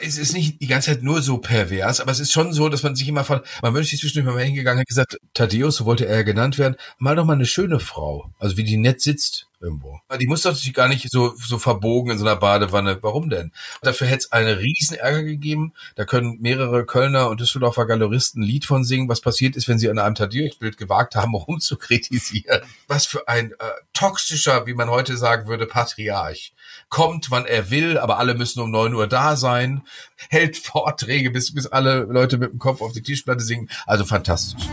es ist nicht die ganze Zeit nur so pervers, aber es ist schon so, dass man sich immer von, man wünscht sich zwischendurch mal hingegangen, hat gesagt, Thaddeus, so wollte er genannt werden, mal doch mal eine schöne Frau. Also wie die nett sitzt irgendwo. Die muss doch natürlich gar nicht so, so verbogen in so einer Badewanne. Warum denn? Dafür hätte es einen riesen Ärger gegeben. Da können mehrere Kölner und Düsseldorfer Galeristen ein Lied von singen, was passiert ist, wenn sie an einem Tadeusz-Bild gewagt haben, rumzukritisieren. Was für ein äh, toxischer, wie man heute sagen würde, Patriarch. Kommt, wann er will, aber alle müssen um neun Uhr da sein, hält Vorträge, bis, bis alle Leute mit dem Kopf auf die Tischplatte singen. Also fantastisch.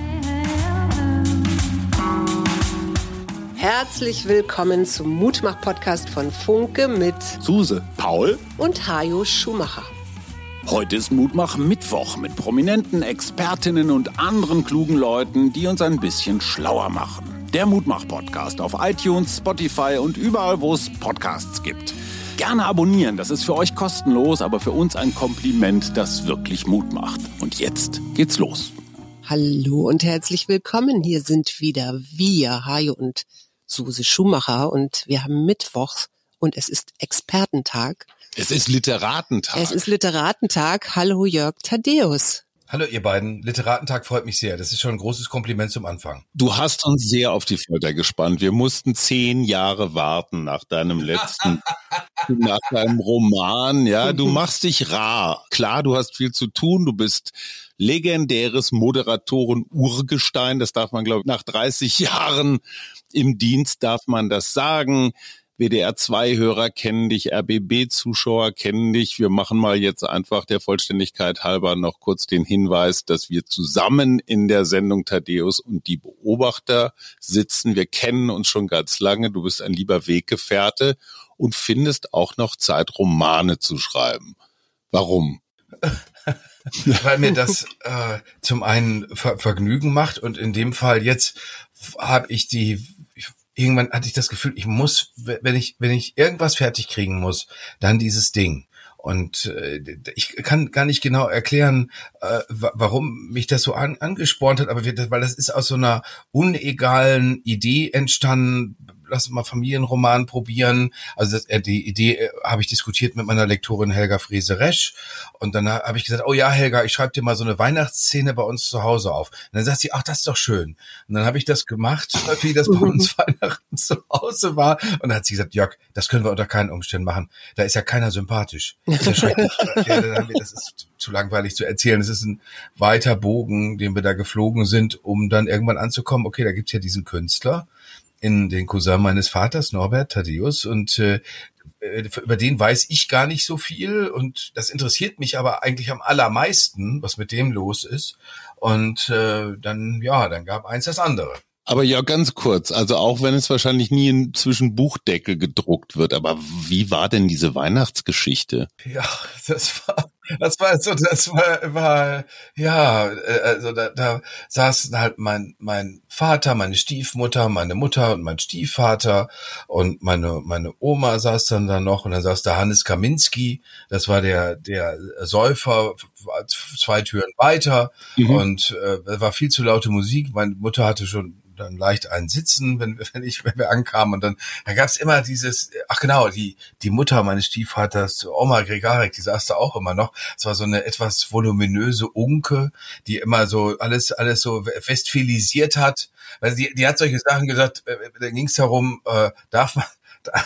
Herzlich willkommen zum Mutmach-Podcast von Funke mit Suse, Paul und Hajo Schumacher. Heute ist Mutmach Mittwoch mit prominenten Expertinnen und anderen klugen Leuten, die uns ein bisschen schlauer machen. Der Mutmach-Podcast auf iTunes, Spotify und überall, wo es Podcasts gibt. Gerne abonnieren, das ist für euch kostenlos, aber für uns ein Kompliment, das wirklich Mut macht. Und jetzt geht's los. Hallo und herzlich willkommen. Hier sind wieder wir, Hajo und Suse Schumacher und wir haben Mittwochs und es ist Expertentag. Es ist Literatentag. Es ist Literatentag. Hallo Jörg Thaddeus. Hallo ihr beiden, Literatentag freut mich sehr. Das ist schon ein großes Kompliment zum Anfang. Du hast uns sehr auf die Folter gespannt. Wir mussten zehn Jahre warten nach deinem letzten, nach deinem Roman. Ja, du machst dich rar. Klar, du hast viel zu tun. Du bist legendäres Moderatoren-Urgestein. Das darf man, glaube ich, nach 30 Jahren im Dienst darf man das sagen. WDR2-Hörer kennen dich, RBB-Zuschauer kennen dich. Wir machen mal jetzt einfach der Vollständigkeit halber noch kurz den Hinweis, dass wir zusammen in der Sendung Thaddeus und die Beobachter sitzen. Wir kennen uns schon ganz lange. Du bist ein lieber Weggefährte und findest auch noch Zeit, Romane zu schreiben. Warum? Weil mir das äh, zum einen Ver Vergnügen macht und in dem Fall jetzt habe ich die irgendwann hatte ich das Gefühl, ich muss, wenn ich, wenn ich irgendwas fertig kriegen muss, dann dieses Ding. Und äh, ich kann gar nicht genau erklären, äh, warum mich das so an, angespornt hat, aber wir, weil das ist aus so einer unegalen Idee entstanden, lass mal Familienroman probieren. Also das, äh, die Idee äh, habe ich diskutiert mit meiner Lektorin Helga Friese-Resch und dann habe ich gesagt, oh ja, Helga, ich schreibe dir mal so eine Weihnachtsszene bei uns zu Hause auf. Und dann sagt sie, ach, das ist doch schön. Und dann habe ich das gemacht, wie das bei uns Weihnachten zu Hause war. Und dann hat sie gesagt, Jörg, das können wir unter keinen Umständen machen. Da ist ja keiner sympathisch. Das ist ja das ist zu langweilig zu erzählen. Es ist ein weiter Bogen, den wir da geflogen sind, um dann irgendwann anzukommen, okay, da gibt's ja diesen Künstler in den Cousin meines Vaters, Norbert Thaddeus, und äh, über den weiß ich gar nicht so viel und das interessiert mich aber eigentlich am allermeisten, was mit dem los ist. Und äh, dann, ja, dann gab eins das andere. Aber ja, ganz kurz, also auch wenn es wahrscheinlich nie zwischen Buchdeckel gedruckt wird, aber wie war denn diese Weihnachtsgeschichte? Ja, das war das war so, das war, war ja, äh, also da, da saßen halt mein mein Vater, meine Stiefmutter, meine Mutter und mein Stiefvater und meine meine Oma saß dann da noch und dann saß da Hannes Kaminski, das war der der Säufer zwei Türen weiter mhm. und äh, war viel zu laute Musik. Meine Mutter hatte schon dann leicht ein Sitzen, wenn, wenn ich, wenn wir ankamen. Und dann, da gab es immer dieses, ach genau, die, die Mutter meines Stiefvaters, Oma Gregarek, die saß da auch immer noch. Es war so eine etwas voluminöse Unke, die immer so alles, alles so festfilisiert hat. Weil die, die hat solche Sachen gesagt, äh, da ging es darum, äh, darf man, da,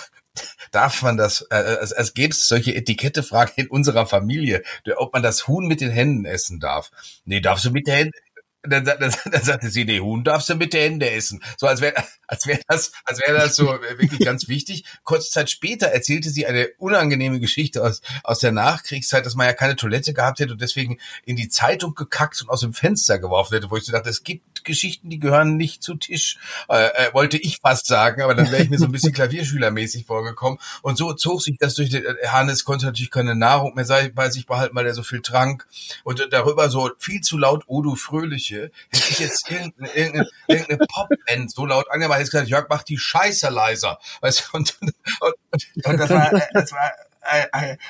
darf man das, äh, es, es gäbe solche Etikettefragen in unserer Familie, ob man das Huhn mit den Händen essen darf. Nee, darfst du mit den Händen, dann, dann, dann sagte sie, nee, Huhn darfst du mit der Hände essen. So als wäre als wäre das, als wäre das so wirklich ganz wichtig. Kurze Zeit später erzählte sie eine unangenehme Geschichte aus, aus der Nachkriegszeit, dass man ja keine Toilette gehabt hätte und deswegen in die Zeitung gekackt und aus dem Fenster geworfen hätte, wo ich so dachte, es gibt Geschichten, die gehören nicht zu Tisch, äh, äh, wollte ich fast sagen, aber dann wäre ich mir so ein bisschen Klavierschülermäßig vorgekommen. Und so zog sich das durch den, äh, Hannes konnte natürlich keine Nahrung mehr bei sich behalten, weil er so viel trank. Und darüber so viel zu laut Odo Fröhliche Küche, hätte ich jetzt irgendeine, irgendeine, irgendeine Popband so laut angemacht, hätte ich gesagt, Jörg, mach die Scheiße leiser. Weißt du, und, und, und, das war, das war äh, äh,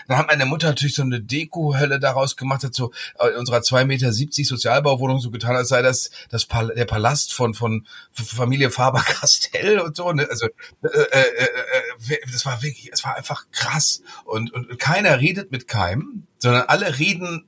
dann hat meine Mutter natürlich so eine Deko-Hölle daraus gemacht, hat so äh, in unserer zwei Meter siebzig Sozialbauwohnung so getan, als sei das, das Pal der Palast von, von Familie Faber-Castell und so. Ne? Also äh, äh, äh, das war wirklich, es war einfach krass. Und, und keiner redet mit keinem, sondern alle reden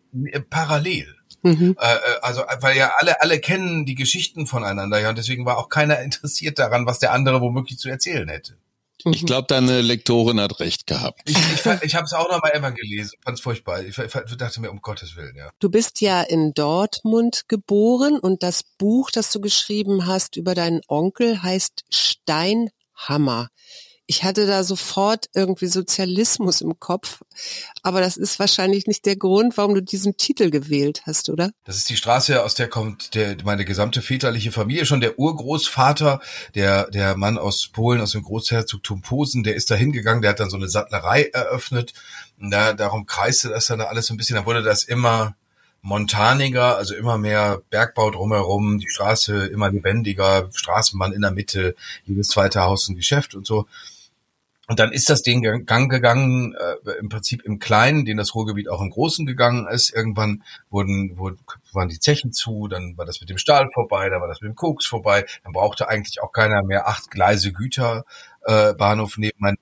parallel. Mhm. Äh, also weil ja alle alle kennen die Geschichten voneinander ja und deswegen war auch keiner interessiert daran, was der andere womöglich zu erzählen hätte. Ich mhm. glaube, deine Lektorin hat recht gehabt. Ich, ich, ich habe es auch noch mal immer gelesen, fand es furchtbar. Ich, ich dachte mir, um Gottes Willen, ja. Du bist ja in Dortmund geboren und das Buch, das du geschrieben hast über deinen Onkel, heißt Steinhammer ich hatte da sofort irgendwie Sozialismus im Kopf. Aber das ist wahrscheinlich nicht der Grund, warum du diesen Titel gewählt hast, oder? Das ist die Straße, aus der kommt der, meine gesamte väterliche Familie. Schon der Urgroßvater, der, der Mann aus Polen, aus dem Großherzogtum Posen, der ist da hingegangen, der hat dann so eine Sattlerei eröffnet. Da, darum kreiste das dann alles so ein bisschen. Da wurde das immer montaniger, also immer mehr Bergbau drumherum, die Straße immer lebendiger, Straßenbahn in der Mitte, jedes zweite Haus ein Geschäft und so. Und dann ist das den Gang gegangen, äh, im Prinzip im Kleinen, den das Ruhrgebiet auch im Großen gegangen ist. Irgendwann wurden, wurden waren die Zechen zu, dann war das mit dem Stahl vorbei, dann war das mit dem Koks vorbei. Dann brauchte eigentlich auch keiner mehr acht Gleise Güterbahnhof äh, nebenan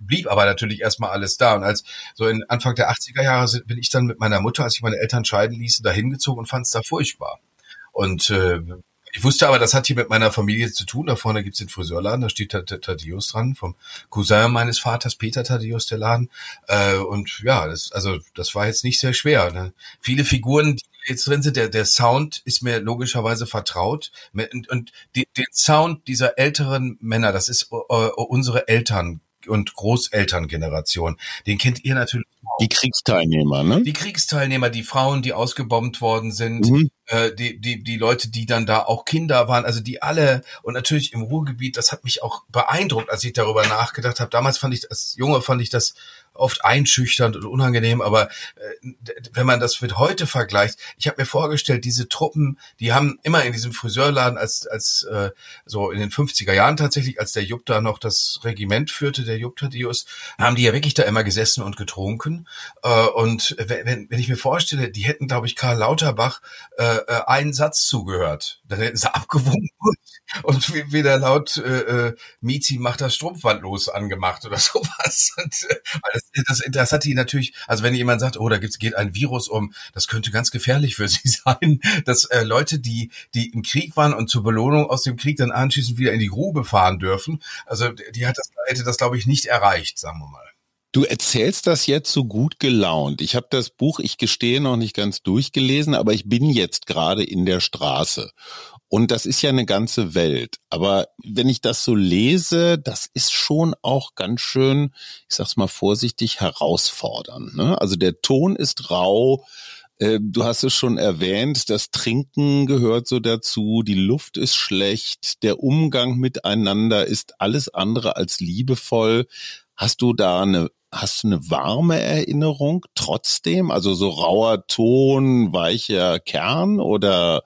blieb aber natürlich erstmal alles da. Und als so in Anfang der 80er Jahre bin ich dann mit meiner Mutter, als ich meine Eltern scheiden ließen, da hingezogen und fand es da furchtbar. Und äh, ich wusste aber, das hat hier mit meiner Familie zu tun. Da vorne gibt's den Friseurladen, da steht Thaddeus dran, vom Cousin meines Vaters, Peter Thaddeus, der Laden. Äh, und ja, das, also das war jetzt nicht sehr schwer. Ne? Viele Figuren, die jetzt drin sind, der, der Sound ist mir logischerweise vertraut. Und, und die, den Sound dieser älteren Männer, das ist uh, unsere Eltern und Großelterngeneration. Den kennt ihr natürlich auch. Die Kriegsteilnehmer, ne? Die Kriegsteilnehmer, die Frauen, die ausgebombt worden sind, mhm. Äh, die, die, die Leute, die dann da auch Kinder waren, also die alle und natürlich im Ruhrgebiet, das hat mich auch beeindruckt, als ich darüber nachgedacht habe. Damals fand ich, als Junge fand ich das oft einschüchternd und unangenehm, aber äh, wenn man das mit heute vergleicht, ich habe mir vorgestellt, diese Truppen, die haben immer in diesem Friseurladen als als äh, so in den 50er Jahren tatsächlich, als der Jupp da noch das Regiment führte, der Jupp Thaddeus, haben die ja wirklich da immer gesessen und getrunken. Äh, und wenn, wenn ich mir vorstelle, die hätten glaube ich Karl Lauterbach äh, äh, einen Satz zugehört, dann hätten sie abgewunken und wieder laut äh, äh, Mizi macht das Strumpfband los angemacht oder sowas. Und, äh, das, das, das hat die natürlich, also wenn jemand sagt, oh, da gibt's, geht ein Virus um, das könnte ganz gefährlich für sie sein, dass äh, Leute, die, die im Krieg waren und zur Belohnung aus dem Krieg dann anschließend wieder in die Grube fahren dürfen, also die hat das, hätte das, glaube ich, nicht erreicht, sagen wir mal. Du erzählst das jetzt so gut gelaunt. Ich habe das Buch, ich gestehe, noch nicht ganz durchgelesen, aber ich bin jetzt gerade in der Straße. Und das ist ja eine ganze Welt. Aber wenn ich das so lese, das ist schon auch ganz schön, ich sag's mal vorsichtig, herausfordernd. Ne? Also der Ton ist rau. Äh, du hast es schon erwähnt, das Trinken gehört so dazu, die Luft ist schlecht, der Umgang miteinander ist alles andere als liebevoll. Hast du da eine Hast du eine warme Erinnerung trotzdem? Also so rauer Ton, weicher Kern oder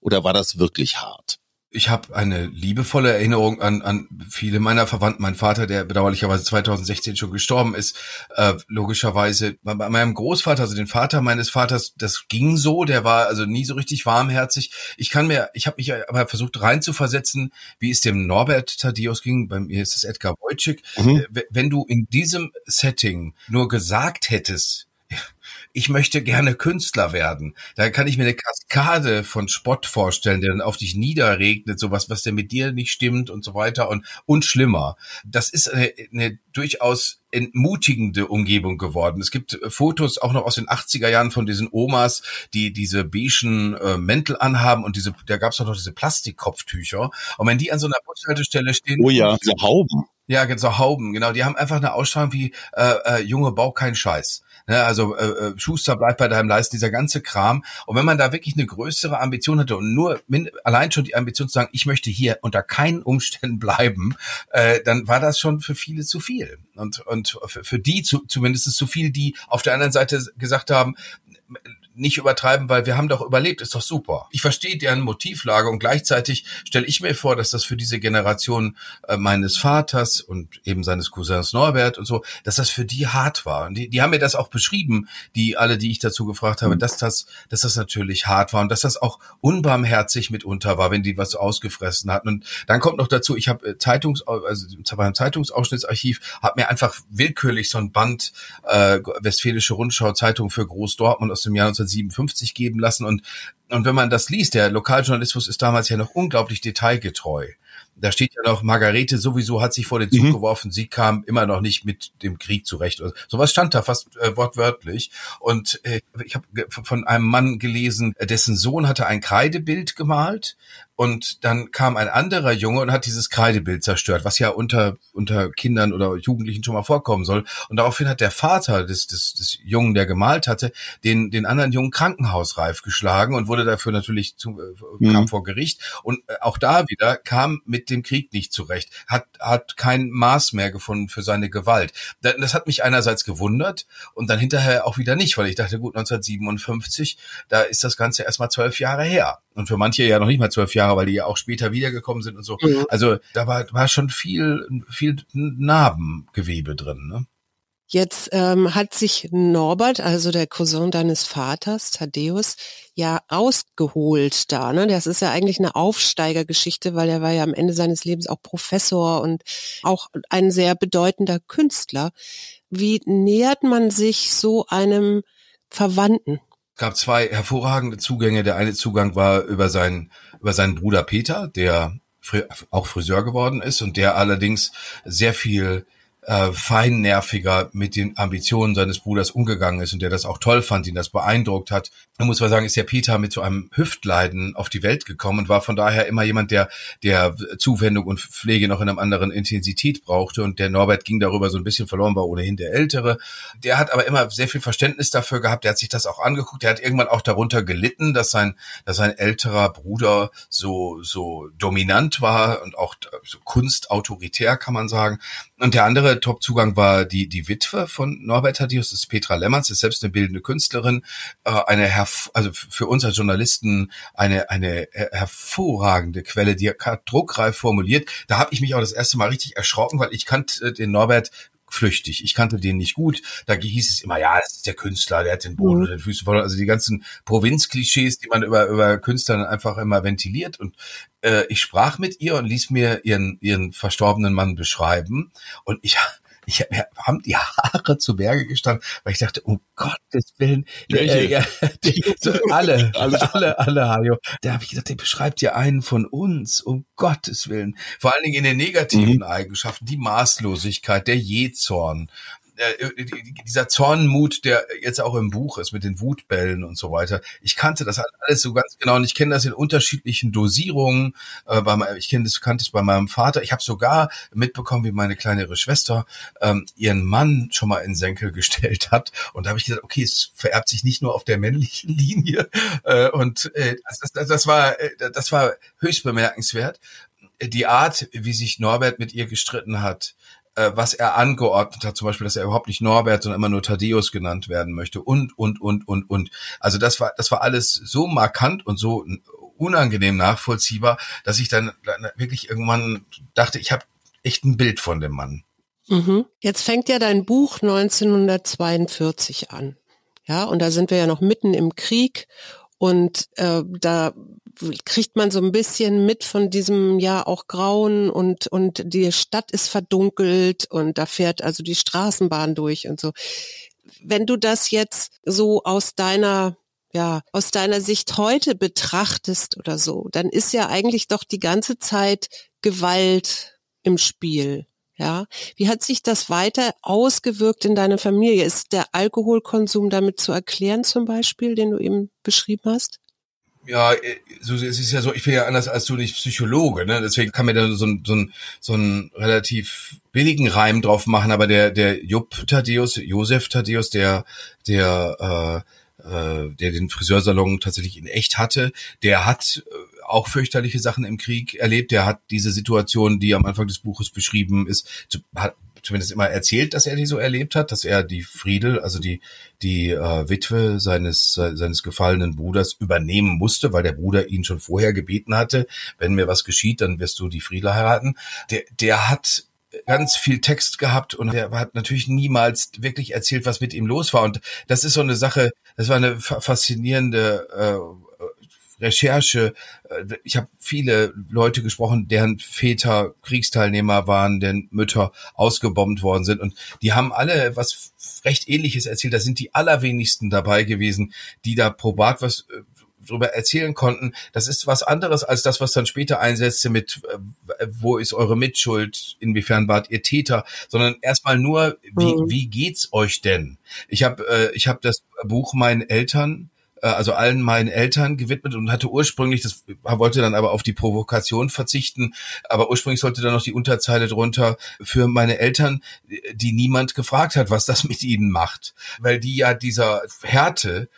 oder war das wirklich hart? Ich habe eine liebevolle Erinnerung an, an viele meiner Verwandten. Mein Vater, der bedauerlicherweise 2016 schon gestorben ist, äh, logischerweise. Bei meinem Großvater, also den Vater meines Vaters, das ging so. Der war also nie so richtig warmherzig. Ich kann mir, ich habe mich aber versucht reinzuversetzen, wie es dem Norbert Thaddeus ging. Bei mir ist es Edgar Wojcik. Mhm. Äh, wenn du in diesem Setting nur gesagt hättest, ich möchte gerne Künstler werden. Da kann ich mir eine Kaskade von Spott vorstellen, der dann auf dich niederregnet, sowas, was denn mit dir nicht stimmt und so weiter und, und schlimmer. Das ist eine, eine durchaus entmutigende Umgebung geworden. Es gibt Fotos auch noch aus den 80er Jahren von diesen Omas, die diese beigen äh, Mäntel anhaben und diese, da gab es auch noch diese Plastikkopftücher. Und wenn die an so einer Bushaltestelle stehen. Oh ja, diese Hauben. Ja, so Hauben, genau. Die haben einfach eine Ausstrahlung wie äh, äh, Junge, bau keinen Scheiß. Ne, also äh, äh, Schuster bleibt bei deinem Leisten, dieser ganze Kram. Und wenn man da wirklich eine größere Ambition hatte und nur min, allein schon die Ambition zu sagen, ich möchte hier unter keinen Umständen bleiben, äh, dann war das schon für viele zu viel. Und, und für, für die zu, zumindest zu viel, die auf der anderen Seite gesagt haben, nicht übertreiben, weil wir haben doch überlebt, ist doch super. Ich verstehe deren Motivlage und gleichzeitig stelle ich mir vor, dass das für diese Generation äh, meines Vaters und eben seines Cousins Norbert und so, dass das für die hart war. Und die, die haben mir das auch beschrieben, die alle, die ich dazu gefragt habe, dass das, dass das natürlich hart war und dass das auch unbarmherzig mitunter war, wenn die was ausgefressen hatten. Und dann kommt noch dazu, ich habe äh, Zeitungs, also beim Zeitungsausschnittsarchiv, habe mir einfach willkürlich so ein Band äh, Westfälische Rundschau Zeitung für Groß Dortmund aus dem Jahr 1957 geben lassen und und wenn man das liest, der Lokaljournalismus ist damals ja noch unglaublich detailgetreu. Da steht ja noch, Margarete sowieso hat sich vor den Zug mhm. geworfen, sie kam immer noch nicht mit dem Krieg zurecht. Sowas stand da fast äh, wortwörtlich. Und äh, ich habe von einem Mann gelesen, dessen Sohn hatte ein Kreidebild gemalt und dann kam ein anderer Junge und hat dieses Kreidebild zerstört, was ja unter, unter Kindern oder Jugendlichen schon mal vorkommen soll. Und daraufhin hat der Vater des, des, des Jungen, der gemalt hatte, den, den anderen Jungen krankenhausreif geschlagen und wurde dafür natürlich zu, äh, kam mhm. vor Gericht. Und äh, auch da wieder kam mit dem Krieg nicht zurecht, hat, hat kein Maß mehr gefunden für seine Gewalt. Das hat mich einerseits gewundert und dann hinterher auch wieder nicht, weil ich dachte, gut, 1957, da ist das Ganze erstmal zwölf Jahre her. Und für manche ja noch nicht mal zwölf Jahre, weil die ja auch später wiedergekommen sind und so. Mhm. Also da war, war schon viel, viel Narbengewebe drin. Ne? Jetzt ähm, hat sich Norbert, also der Cousin deines Vaters, Thaddeus, ja ausgeholt da. Ne? Das ist ja eigentlich eine Aufsteigergeschichte, weil er war ja am Ende seines Lebens auch Professor und auch ein sehr bedeutender Künstler. Wie nähert man sich so einem Verwandten? Es gab zwei hervorragende Zugänge. Der eine Zugang war über seinen, über seinen Bruder Peter, der auch Friseur geworden ist und der allerdings sehr viel äh, feinnerviger mit den Ambitionen seines Bruders umgegangen ist und der das auch toll fand, ihn das beeindruckt hat. Da muss man sagen, ist ja Peter mit so einem Hüftleiden auf die Welt gekommen und war von daher immer jemand, der, der Zuwendung und Pflege noch in einer anderen Intensität brauchte und der Norbert ging darüber so ein bisschen verloren, war ohnehin der Ältere. Der hat aber immer sehr viel Verständnis dafür gehabt, der hat sich das auch angeguckt, der hat irgendwann auch darunter gelitten, dass sein, dass sein älterer Bruder so, so dominant war und auch so kunstautoritär, kann man sagen. Und der andere Top-Zugang war die, die Witwe von Norbert Thaddeus, das ist Petra Lemmerz, ist selbst eine bildende Künstlerin, äh, eine, also für uns als Journalisten eine, eine hervorragende Quelle, die hat druckreif formuliert. Da habe ich mich auch das erste Mal richtig erschrocken, weil ich kannte den Norbert flüchtig. Ich kannte den nicht gut. Da hieß es immer, ja, das ist der Künstler, der hat den Boden mhm. unter den Füßen voll. Also die ganzen Provinzklischees, die man über, über Künstler einfach immer ventiliert. Und äh, ich sprach mit ihr und ließ mir ihren, ihren verstorbenen Mann beschreiben. Und ich ich mir haben die Haare zu Berge gestanden, weil ich dachte, um Gottes Willen, äh, ja, die, so alle, alle, alle, Hajo. Da habe ich gedacht, der beschreibt ja einen von uns, um Gottes Willen. Vor allen Dingen in den negativen mhm. Eigenschaften, die Maßlosigkeit, der Jezorn, äh, dieser Zornmut, der jetzt auch im Buch ist mit den Wutbällen und so weiter. Ich kannte das halt alles so ganz genau und ich kenne das in unterschiedlichen Dosierungen. Äh, bei, ich kenne das, kannte es bei meinem Vater. Ich habe sogar mitbekommen, wie meine kleinere Schwester ähm, ihren Mann schon mal in Senkel gestellt hat. Und da habe ich gesagt, okay, es vererbt sich nicht nur auf der männlichen Linie. Äh, und äh, das, das, das war äh, das war höchst bemerkenswert die Art, wie sich Norbert mit ihr gestritten hat, äh, was er angeordnet hat, zum Beispiel, dass er überhaupt nicht Norbert, sondern immer nur Thaddeus genannt werden möchte und, und, und, und, und. Also das war, das war alles so markant und so unangenehm nachvollziehbar, dass ich dann wirklich irgendwann dachte, ich habe echt ein Bild von dem Mann. Mhm. Jetzt fängt ja dein Buch 1942 an. Ja, und da sind wir ja noch mitten im Krieg und äh, da kriegt man so ein bisschen mit von diesem ja auch Grauen und und die Stadt ist verdunkelt und da fährt also die Straßenbahn durch und so. Wenn du das jetzt so aus deiner ja, aus deiner Sicht heute betrachtest oder so, dann ist ja eigentlich doch die ganze Zeit Gewalt im Spiel. Ja, wie hat sich das weiter ausgewirkt in deiner Familie? Ist der Alkoholkonsum damit zu erklären zum Beispiel, den du eben beschrieben hast? Ja, äh, so, es ist ja so, ich bin ja anders als du nicht Psychologe, ne? Deswegen kann mir da so, ein so, ein so ein relativ billigen Reim drauf machen, aber der, der Jupp Thaddeus, Josef Thaddeus, der, der, äh, äh, der den Friseursalon tatsächlich in echt hatte, der hat äh, auch fürchterliche Sachen im Krieg erlebt. Der hat diese Situation, die am Anfang des Buches beschrieben ist, hat, zumindest immer erzählt, dass er die so erlebt hat, dass er die Friedel, also die die äh, Witwe seines seines gefallenen Bruders übernehmen musste, weil der Bruder ihn schon vorher gebeten hatte, wenn mir was geschieht, dann wirst du die Friedel heiraten. Der der hat ganz viel Text gehabt und er hat natürlich niemals wirklich erzählt, was mit ihm los war. Und das ist so eine Sache, das war eine faszinierende äh, Recherche. Äh, ich habe viele Leute gesprochen, deren Väter Kriegsteilnehmer waren, deren Mütter ausgebombt worden sind. Und die haben alle was recht ähnliches erzählt. Da sind die allerwenigsten dabei gewesen, die da probat was äh, darüber erzählen konnten, das ist was anderes als das, was dann später einsetzte mit, äh, wo ist eure Mitschuld, inwiefern wart ihr Täter, sondern erstmal nur, wie, mhm. wie geht's euch denn? Ich habe äh, ich hab das Buch meinen Eltern also allen meinen Eltern gewidmet und hatte ursprünglich, das wollte dann aber auf die Provokation verzichten, aber ursprünglich sollte dann noch die Unterzeile drunter für meine Eltern, die niemand gefragt hat, was das mit ihnen macht, weil die ja dieser Härte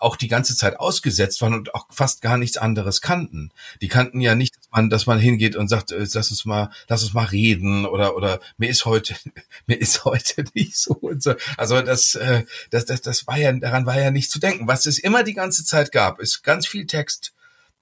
auch die ganze Zeit ausgesetzt waren und auch fast gar nichts anderes kannten. Die kannten ja nicht, dass man, dass man hingeht und sagt, äh, lass uns mal, lass uns mal reden oder oder mir ist heute, mir ist heute nicht so und so. Also das, äh, das, das, das war ja, daran war ja nicht zu denken. Was es immer die ganze Zeit gab, ist ganz viel Text,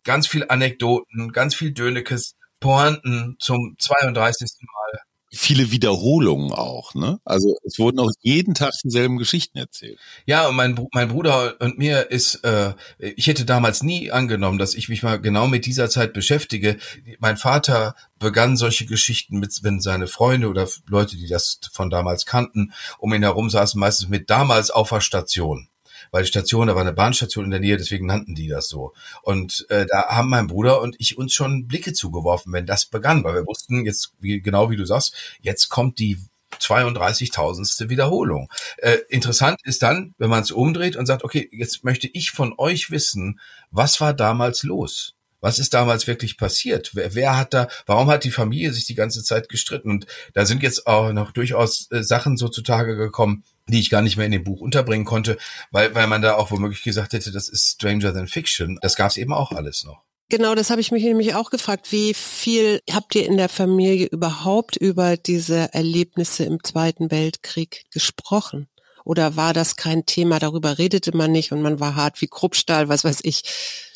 ganz viel Anekdoten, ganz viel Dönekes, Pointen zum 32. Mal viele Wiederholungen auch, ne? Also es wurden auch jeden Tag dieselben Geschichten erzählt. Ja, und mein, mein Bruder und mir ist, äh, ich hätte damals nie angenommen, dass ich mich mal genau mit dieser Zeit beschäftige. Mein Vater begann solche Geschichten mit, wenn seine Freunde oder Leute, die das von damals kannten, um ihn herum saßen, meistens mit damals auf der Station weil die Station, da war eine Bahnstation in der Nähe, deswegen nannten die das so. Und äh, da haben mein Bruder und ich uns schon Blicke zugeworfen, wenn das begann, weil wir wussten jetzt, wie, genau wie du sagst, jetzt kommt die 32.000. Wiederholung. Äh, interessant ist dann, wenn man es umdreht und sagt, okay, jetzt möchte ich von euch wissen, was war damals los? Was ist damals wirklich passiert? Wer, wer hat da, warum hat die Familie sich die ganze Zeit gestritten? Und da sind jetzt auch noch durchaus äh, Sachen so zutage gekommen, die ich gar nicht mehr in dem Buch unterbringen konnte, weil, weil man da auch womöglich gesagt hätte, das ist Stranger Than Fiction. Das gab es eben auch alles noch. Genau, das habe ich mich nämlich auch gefragt. Wie viel habt ihr in der Familie überhaupt über diese Erlebnisse im Zweiten Weltkrieg gesprochen? Oder war das kein Thema? Darüber redete man nicht und man war hart wie Kruppstahl, was weiß ich.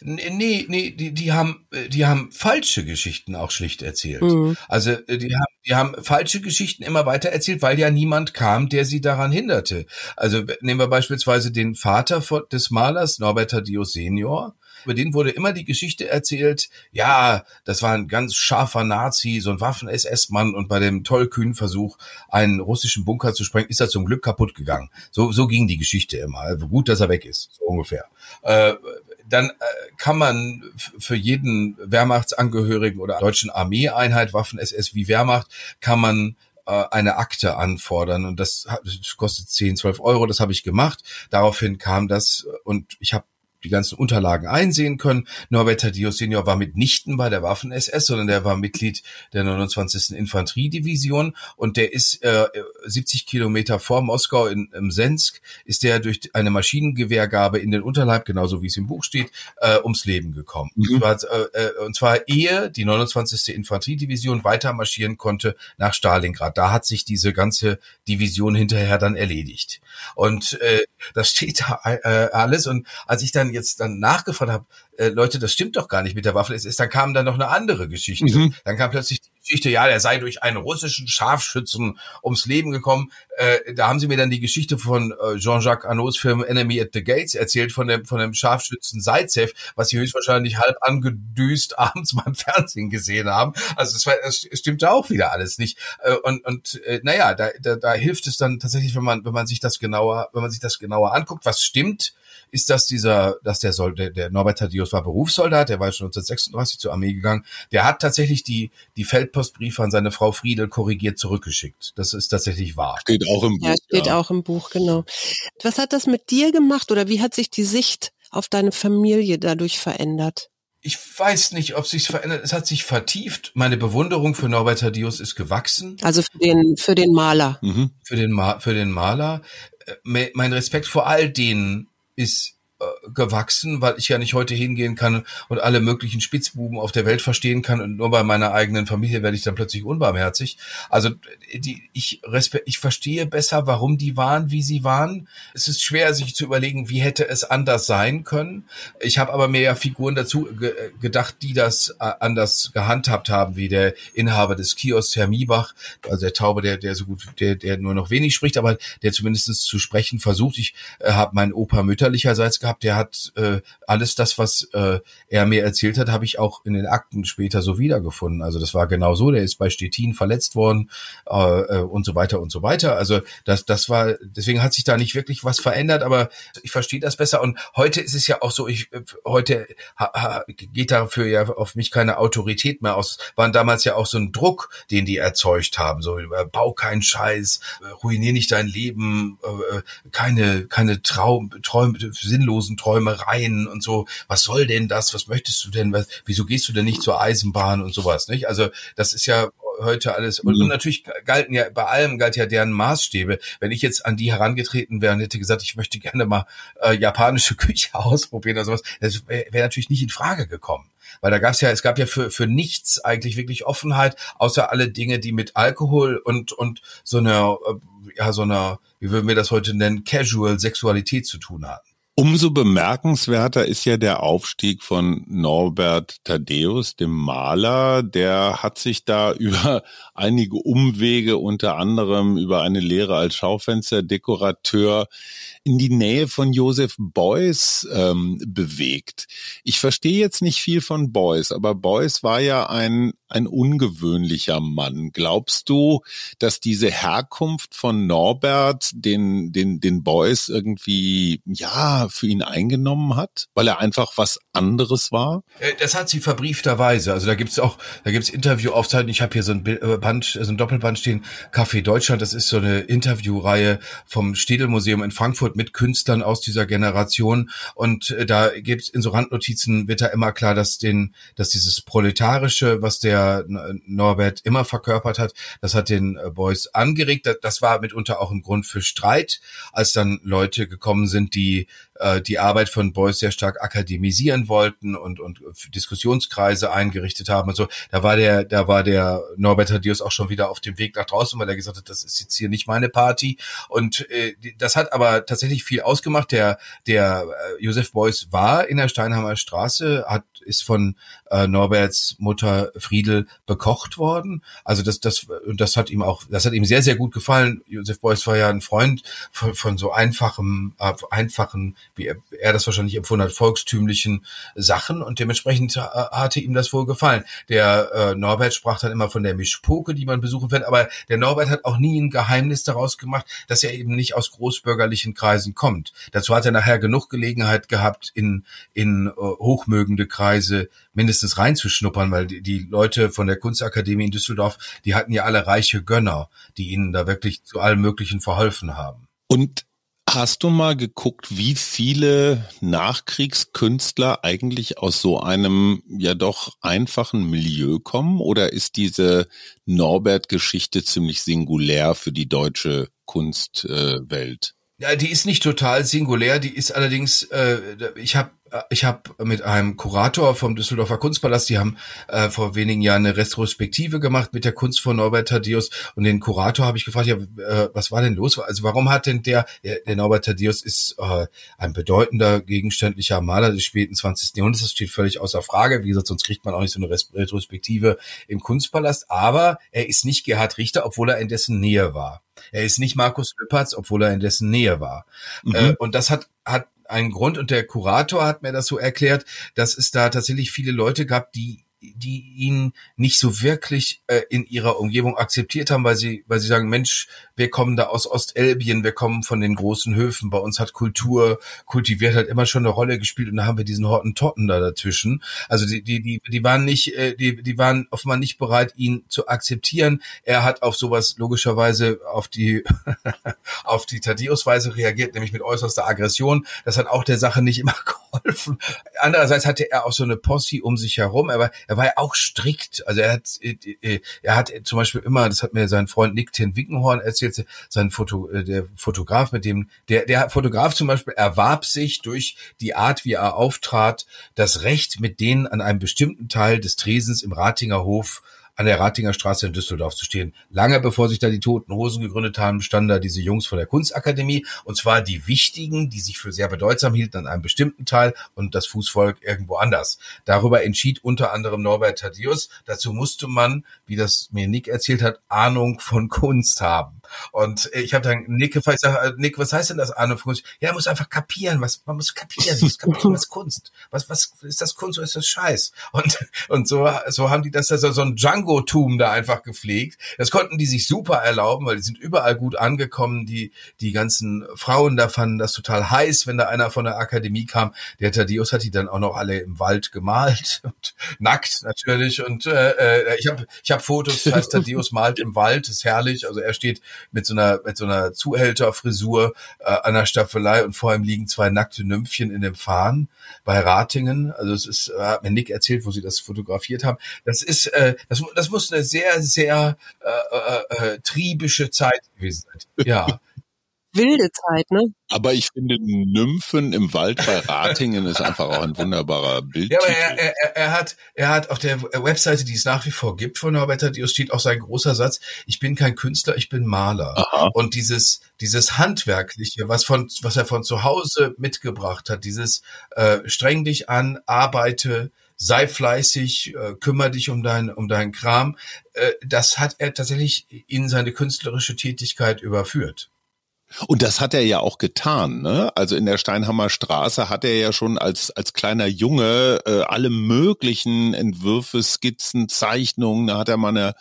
Nee, nee, die, die haben, die haben falsche Geschichten auch schlicht erzählt. Mhm. Also, äh, die haben, die haben falsche Geschichten immer weiter erzählt, weil ja niemand kam, der sie daran hinderte. Also, nehmen wir beispielsweise den Vater des Malers, Norbert Thaddeus Senior über den wurde immer die Geschichte erzählt, ja, das war ein ganz scharfer Nazi, so ein Waffen-SS-Mann und bei dem tollkühnen Versuch, einen russischen Bunker zu sprengen, ist er zum Glück kaputt gegangen. So, so ging die Geschichte immer. Also gut, dass er weg ist, so ungefähr. Äh, dann äh, kann man für jeden Wehrmachtsangehörigen oder deutschen Armeeeinheit, Waffen-SS wie Wehrmacht, kann man äh, eine Akte anfordern und das, das kostet 10, 12 Euro, das habe ich gemacht. Daraufhin kam das und ich habe die ganzen Unterlagen einsehen können. Norbert Thaddeus Senior war mitnichten bei der Waffen-SS, sondern der war Mitglied der 29. Infanteriedivision und der ist äh, 70 Kilometer vor Moskau in, im Sensk, ist der durch eine Maschinengewehrgabe in den Unterleib, genauso wie es im Buch steht, äh, ums Leben gekommen. Mhm. Und, zwar, äh, äh und zwar ehe die 29. Infanteriedivision weiter marschieren konnte nach Stalingrad. Da hat sich diese ganze Division hinterher dann erledigt. Und äh, das steht da äh, alles. Und als ich dann dann jetzt dann nachgefragt habe, äh, Leute, das stimmt doch gar nicht mit der Waffe, es ist, dann kam dann noch eine andere Geschichte. Mhm. Dann kam plötzlich die Geschichte, ja, der sei durch einen russischen Scharfschützen ums Leben gekommen. Äh, da haben sie mir dann die Geschichte von äh, Jean-Jacques Arnaud's Film Enemy at the Gates erzählt, von dem, von dem Scharfschützen Zaitsev, was sie höchstwahrscheinlich halb angedüst abends beim Fernsehen gesehen haben. Also das, war, das stimmte auch wieder alles nicht. Äh, und und äh, naja, da, da, da hilft es dann tatsächlich, wenn man, wenn man sich das genauer, wenn man sich das genauer anguckt, was stimmt, ist, dass dieser, dass der Sold, der, der Norbert Thaddeus war Berufssoldat, der war schon 1936 zur Armee gegangen. Der hat tatsächlich die, die Feldpostbriefe an seine Frau Friedel korrigiert zurückgeschickt. Das ist tatsächlich wahr. Steht auch im Buch. Ja, steht ja. auch im Buch, genau. Was hat das mit dir gemacht oder wie hat sich die Sicht auf deine Familie dadurch verändert? Ich weiß nicht, ob sich verändert. Es hat sich vertieft. Meine Bewunderung für Norbert Thaddeus ist gewachsen. Also für den für den Maler. Mhm. Für den Ma für den Maler. Äh, mein Respekt vor all denen ist äh, gewachsen, weil ich ja nicht heute hingehen kann und alle möglichen Spitzbuben auf der Welt verstehen kann und nur bei meiner eigenen Familie werde ich dann plötzlich unbarmherzig. Also die, ich, ich verstehe besser, warum die waren, wie sie waren. Es ist schwer, sich zu überlegen, wie hätte es anders sein können. Ich habe aber mehr Figuren dazu ge gedacht, die das äh, anders gehandhabt haben, wie der Inhaber des Kiosks, Herr Miebach, also der Taube, der, der so gut, der, der nur noch wenig spricht, aber der zumindest zu sprechen versucht. Ich äh, habe meinen Opa mütterlicherseits gehabt, der hat äh, alles das, was äh, er mir erzählt hat, habe ich auch in den Akten später so wiedergefunden. Also das war genau so, der ist bei Stettin verletzt worden äh, äh, und so weiter und so weiter. Also das, das war, deswegen hat sich da nicht wirklich was verändert, aber ich verstehe das besser. Und heute ist es ja auch so, ich heute ha, ha, geht dafür ja auf mich keine Autorität mehr aus. Waren damals ja auch so ein Druck, den die erzeugt haben. So, äh, bau keinen Scheiß, äh, ruinier nicht dein Leben, äh, keine, keine Traum, Träum, sinnlosen Träumereien und so. Was soll denn das? Was möchtest du denn? Was, wieso gehst du denn nicht zur Eisenbahn und sowas, nicht? Also, das ist ja heute alles. Und, mhm. natürlich galten ja bei allem galt ja deren Maßstäbe. Wenn ich jetzt an die herangetreten wäre und hätte gesagt, ich möchte gerne mal äh, japanische Küche ausprobieren oder sowas, das wäre wär natürlich nicht in Frage gekommen. Weil da gab es ja, es gab ja für, für nichts eigentlich wirklich Offenheit, außer alle Dinge, die mit Alkohol und, und so einer, äh, ja, so einer, wie würden wir das heute nennen, Casual Sexualität zu tun hatten. Umso bemerkenswerter ist ja der Aufstieg von Norbert Thaddeus, dem Maler. Der hat sich da über einige Umwege, unter anderem über eine Lehre als Schaufensterdekorateur, in die Nähe von Joseph Beuys ähm, bewegt. Ich verstehe jetzt nicht viel von Beuys, aber Beuys war ja ein, ein ungewöhnlicher Mann. Glaubst du, dass diese Herkunft von Norbert den, den, den Beuys irgendwie, ja, für ihn eingenommen hat, weil er einfach was anderes war? Äh, das hat sie verbriefterweise. Also da gibt's auch, da gibt's Interviewaufzeichnungen. Ich habe hier so ein äh, Band, so ein Doppelband stehen, Café Deutschland. Das ist so eine Interviewreihe vom Städelmuseum in Frankfurt mit Künstlern aus dieser Generation. Und äh, da gibt's in so Randnotizen wird da immer klar, dass den, dass dieses Proletarische, was der Norbert immer verkörpert hat, das hat den äh, Boys angeregt. Das war mitunter auch ein Grund für Streit, als dann Leute gekommen sind, die äh, die Arbeit von Beuys sehr stark akademisieren wollten und, und Diskussionskreise eingerichtet haben und so. Da war der, da war der Norbert Thaddeus auch schon wieder auf dem Weg nach draußen, weil er gesagt hat, das ist jetzt hier nicht meine Party. Und äh, das hat aber tatsächlich viel ausgemacht. Der, der äh, Josef Beuys war in der Steinheimer Straße, hat ist von äh, Norberts Mutter Friedel bekocht worden. Also das, das, und das hat ihm auch, das hat ihm sehr, sehr gut gefallen. Josef Beuys war ja ein Freund von, von so einfachem, äh, einfachen wie er, das wahrscheinlich empfunden hat, volkstümlichen Sachen und dementsprechend äh, hatte ihm das wohl gefallen. Der äh, Norbert sprach dann immer von der Mischpoke, die man besuchen wird, aber der Norbert hat auch nie ein Geheimnis daraus gemacht, dass er eben nicht aus großbürgerlichen Kreisen kommt. Dazu hat er nachher genug Gelegenheit gehabt, in, in uh, hochmögende Kreise mindestens reinzuschnuppern, weil die, die Leute von der Kunstakademie in Düsseldorf, die hatten ja alle reiche Gönner, die ihnen da wirklich zu allem Möglichen verholfen haben. Und Hast du mal geguckt, wie viele Nachkriegskünstler eigentlich aus so einem ja doch einfachen Milieu kommen? Oder ist diese Norbert-Geschichte ziemlich singulär für die deutsche Kunstwelt? Äh, ja, die ist nicht total singulär, die ist allerdings, äh, ich habe ich habe mit einem Kurator vom Düsseldorfer Kunstpalast, die haben äh, vor wenigen Jahren eine Retrospektive gemacht mit der Kunst von Norbert Thaddeus und den Kurator habe ich gefragt, ja, äh, was war denn los? Also warum hat denn der, der, der Norbert Thaddeus ist äh, ein bedeutender gegenständlicher Maler des späten 20. Jahrhunderts, das steht völlig außer Frage, wie gesagt, sonst kriegt man auch nicht so eine Retrospektive im Kunstpalast, aber er ist nicht Gerhard Richter, obwohl er in dessen Nähe war. Er ist nicht Markus Lüpertz, obwohl er in dessen Nähe war. Mhm. Äh, und das hat, hat einen Grund und der Kurator hat mir das so erklärt, dass es da tatsächlich viele Leute gab, die die ihn nicht so wirklich äh, in ihrer Umgebung akzeptiert haben, weil sie, weil sie sagen, Mensch, wir kommen da aus Ostelbien, wir kommen von den großen Höfen, bei uns hat Kultur kultiviert halt immer schon eine Rolle gespielt und da haben wir diesen Hortentotten da dazwischen. Also die, die, die, die waren nicht, äh, die, die waren offenbar nicht bereit, ihn zu akzeptieren. Er hat auf sowas logischerweise auf die, auf die Thaddeus-Weise reagiert, nämlich mit äußerster Aggression. Das hat auch der Sache nicht immer geholfen. Andererseits hatte er auch so eine Posse um sich herum. Er war, er war ja auch strikt. Also er hat, äh, er hat zum Beispiel immer, das hat mir sein Freund Nick Ten Wickenhorn erzählt, sein Foto, äh, der Fotograf mit dem, der, der Fotograf zum Beispiel erwarb sich durch die Art, wie er auftrat, das Recht, mit denen an einem bestimmten Teil des Tresens im Ratinger Hof an der Ratinger Straße in Düsseldorf zu stehen. Lange bevor sich da die Toten Hosen gegründet haben, standen da diese Jungs von der Kunstakademie und zwar die wichtigen, die sich für sehr bedeutsam hielten an einem bestimmten Teil und das Fußvolk irgendwo anders. Darüber entschied unter anderem Norbert Thaddeus. Dazu musste man, wie das mir Nick erzählt hat, Ahnung von Kunst haben. Und ich habe dann Nick gefragt, ich sag, äh, Nick, was heißt denn das Kunst? Ja, er muss einfach kapieren, was man muss kapieren, muss kapieren, was Kunst. Was was ist das Kunst oder ist das Scheiß? Und und so so haben die das also so ein Django-Tum da einfach gepflegt. Das konnten die sich super erlauben, weil die sind überall gut angekommen. Die die ganzen Frauen da fanden das total heiß, wenn da einer von der Akademie kam. Der Thaddeus hat die dann auch noch alle im Wald gemalt und nackt natürlich. Und äh, äh ich habe ich hab Fotos, das heißt Thaddeus malt im Wald, ist herrlich. Also er steht mit so einer, mit so einer Zuhälterfrisur äh, an der Staffelei und vor ihm liegen zwei nackte Nymphchen in dem Fahnen bei Ratingen. Also es ist, äh, hat mir Nick erzählt, wo sie das fotografiert haben. Das ist, äh, das, das muss eine sehr, sehr äh, äh, äh, triebische Zeit gewesen sein. Ja wilde Zeit, ne? Aber ich finde, Nymphen im Wald bei Ratingen ist einfach auch ein wunderbarer Bild. Ja, aber er, er, er, hat, er hat auf der Webseite, die es nach wie vor gibt von Norbert Thaddeus, steht auch sein großer Satz, ich bin kein Künstler, ich bin Maler. Aha. Und dieses, dieses Handwerkliche, was von, was er von zu Hause mitgebracht hat, dieses äh, streng dich an, arbeite, sei fleißig, äh, kümmere dich um dein, um deinen Kram, äh, das hat er tatsächlich in seine künstlerische Tätigkeit überführt. Und das hat er ja auch getan. Ne? Also in der Steinhammer Straße hat er ja schon als, als kleiner Junge äh, alle möglichen Entwürfe, Skizzen, Zeichnungen. Da hat er mal eine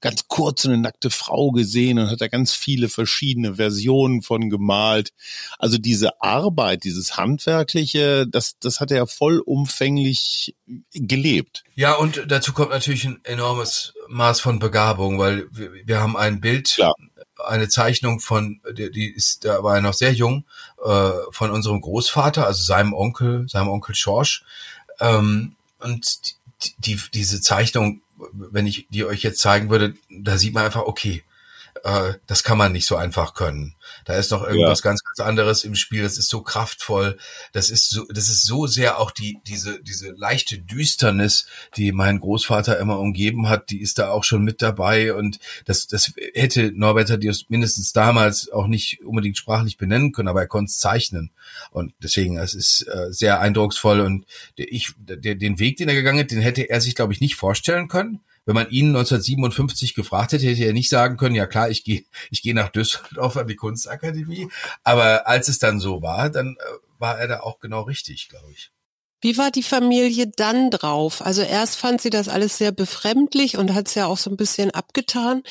ganz kurze, eine nackte Frau gesehen und hat da ganz viele verschiedene Versionen von gemalt. Also diese Arbeit, dieses Handwerkliche, das, das hat er vollumfänglich gelebt. Ja, und dazu kommt natürlich ein enormes Maß von Begabung, weil wir, wir haben ein Bild. Klar eine Zeichnung von, die, die ist, da war er noch sehr jung, äh, von unserem Großvater, also seinem Onkel, seinem Onkel Schorsch. Ähm, und die, die, diese Zeichnung, wenn ich die euch jetzt zeigen würde, da sieht man einfach, okay, äh, das kann man nicht so einfach können. Da ist noch irgendwas ja. ganz, ganz anderes im Spiel. Das ist so kraftvoll. Das ist so, das ist so sehr auch die, diese, diese leichte Düsternis, die mein Großvater immer umgeben hat, die ist da auch schon mit dabei. Und das, das hätte Norbert Thaddeus mindestens damals auch nicht unbedingt sprachlich benennen können, aber er konnte es zeichnen. Und deswegen, es ist äh, sehr eindrucksvoll. Und ich, der, den Weg, den er gegangen hat, den hätte er sich, glaube ich, nicht vorstellen können wenn man ihn 1957 gefragt hätte, hätte er nicht sagen können, ja klar, ich gehe ich gehe nach Düsseldorf an die Kunstakademie. Aber als es dann so war, dann äh, war er da auch genau richtig, glaube ich. Wie war die Familie dann drauf? Also erst fand sie das alles sehr befremdlich und hat es ja auch so ein bisschen abgetan.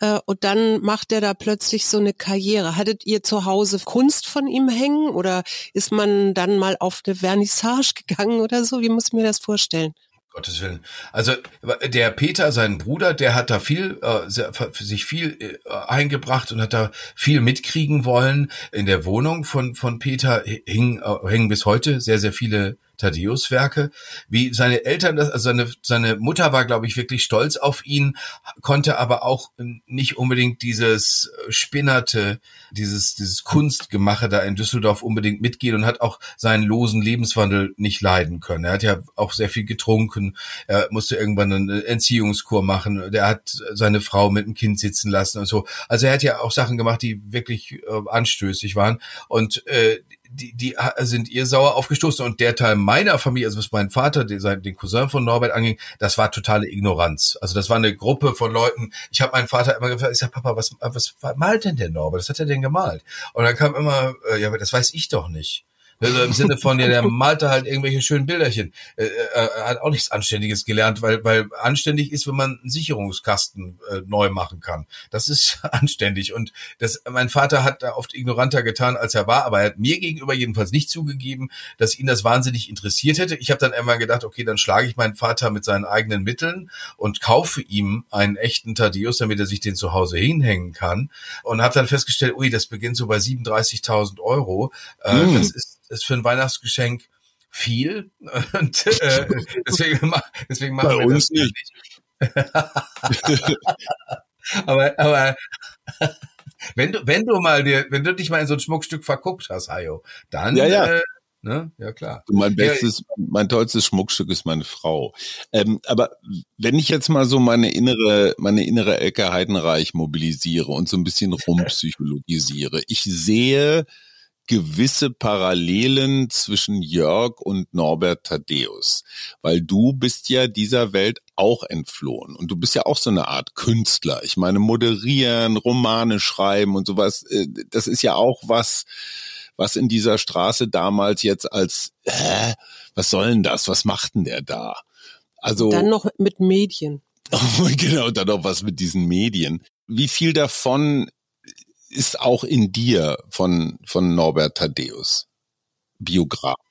Äh, und dann macht er da plötzlich so eine Karriere. Hattet ihr zu Hause Kunst von ihm hängen oder ist man dann mal auf eine Vernissage gegangen oder so? Wie muss ich mir das vorstellen? Gottes Willen. Also der Peter, sein Bruder, der hat da viel äh, für sich viel äh, eingebracht und hat da viel mitkriegen wollen. In der Wohnung von von Peter hing, äh, hängen bis heute sehr sehr viele Thaddeus-Werke, wie seine Eltern also seine, seine Mutter war, glaube ich, wirklich stolz auf ihn, konnte aber auch nicht unbedingt dieses Spinnerte, dieses, dieses Kunstgemache da in Düsseldorf unbedingt mitgehen und hat auch seinen losen Lebenswandel nicht leiden können. Er hat ja auch sehr viel getrunken, er musste irgendwann eine Entziehungskur machen, der hat seine Frau mit dem Kind sitzen lassen und so. Also er hat ja auch Sachen gemacht, die wirklich äh, anstößig waren und äh, die, die sind ihr sauer aufgestoßen und der Teil meiner Familie, also was mein Vater, den, den Cousin von Norbert anging, das war totale Ignoranz. Also das war eine Gruppe von Leuten. Ich habe meinen Vater immer gefragt, ich sag, Papa, was, was malt denn der Norbert? Was hat er denn gemalt? Und dann kam immer, äh, ja, das weiß ich doch nicht. Also im Sinne von, ja, der malte halt irgendwelche schönen Bilderchen. Äh, äh, er hat auch nichts Anständiges gelernt, weil, weil anständig ist, wenn man einen Sicherungskasten äh, neu machen kann. Das ist anständig. Und das, mein Vater hat da oft ignoranter getan, als er war, aber er hat mir gegenüber jedenfalls nicht zugegeben, dass ihn das wahnsinnig interessiert hätte. Ich habe dann einmal gedacht, okay, dann schlage ich meinen Vater mit seinen eigenen Mitteln und kaufe ihm einen echten Thaddeus, damit er sich den zu Hause hinhängen kann. Und habe dann festgestellt, ui, das beginnt so bei 37.000 Euro. Äh, mm. Das ist ist für ein Weihnachtsgeschenk viel und äh, deswegen, deswegen machen Bei wir uns das nicht. aber aber wenn du wenn du mal dir wenn du dich mal in so ein Schmuckstück verguckt hast, Hajo, dann Ja, ja. Äh, ne? ja klar. Mein bestes, mein tollstes Schmuckstück ist meine Frau. Ähm, aber wenn ich jetzt mal so meine innere, meine innere Elke Heidenreich mobilisiere und so ein bisschen rumpsychologisiere, ich sehe gewisse Parallelen zwischen Jörg und Norbert Thaddeus, weil du bist ja dieser Welt auch entflohen und du bist ja auch so eine Art Künstler. Ich meine, moderieren, Romane schreiben und sowas, äh, das ist ja auch was, was in dieser Straße damals jetzt als, hä, was soll denn das? Was macht denn der da? Also Dann noch mit Medien. genau, dann noch was mit diesen Medien. Wie viel davon ist auch in dir von, von Norbert Thaddeus?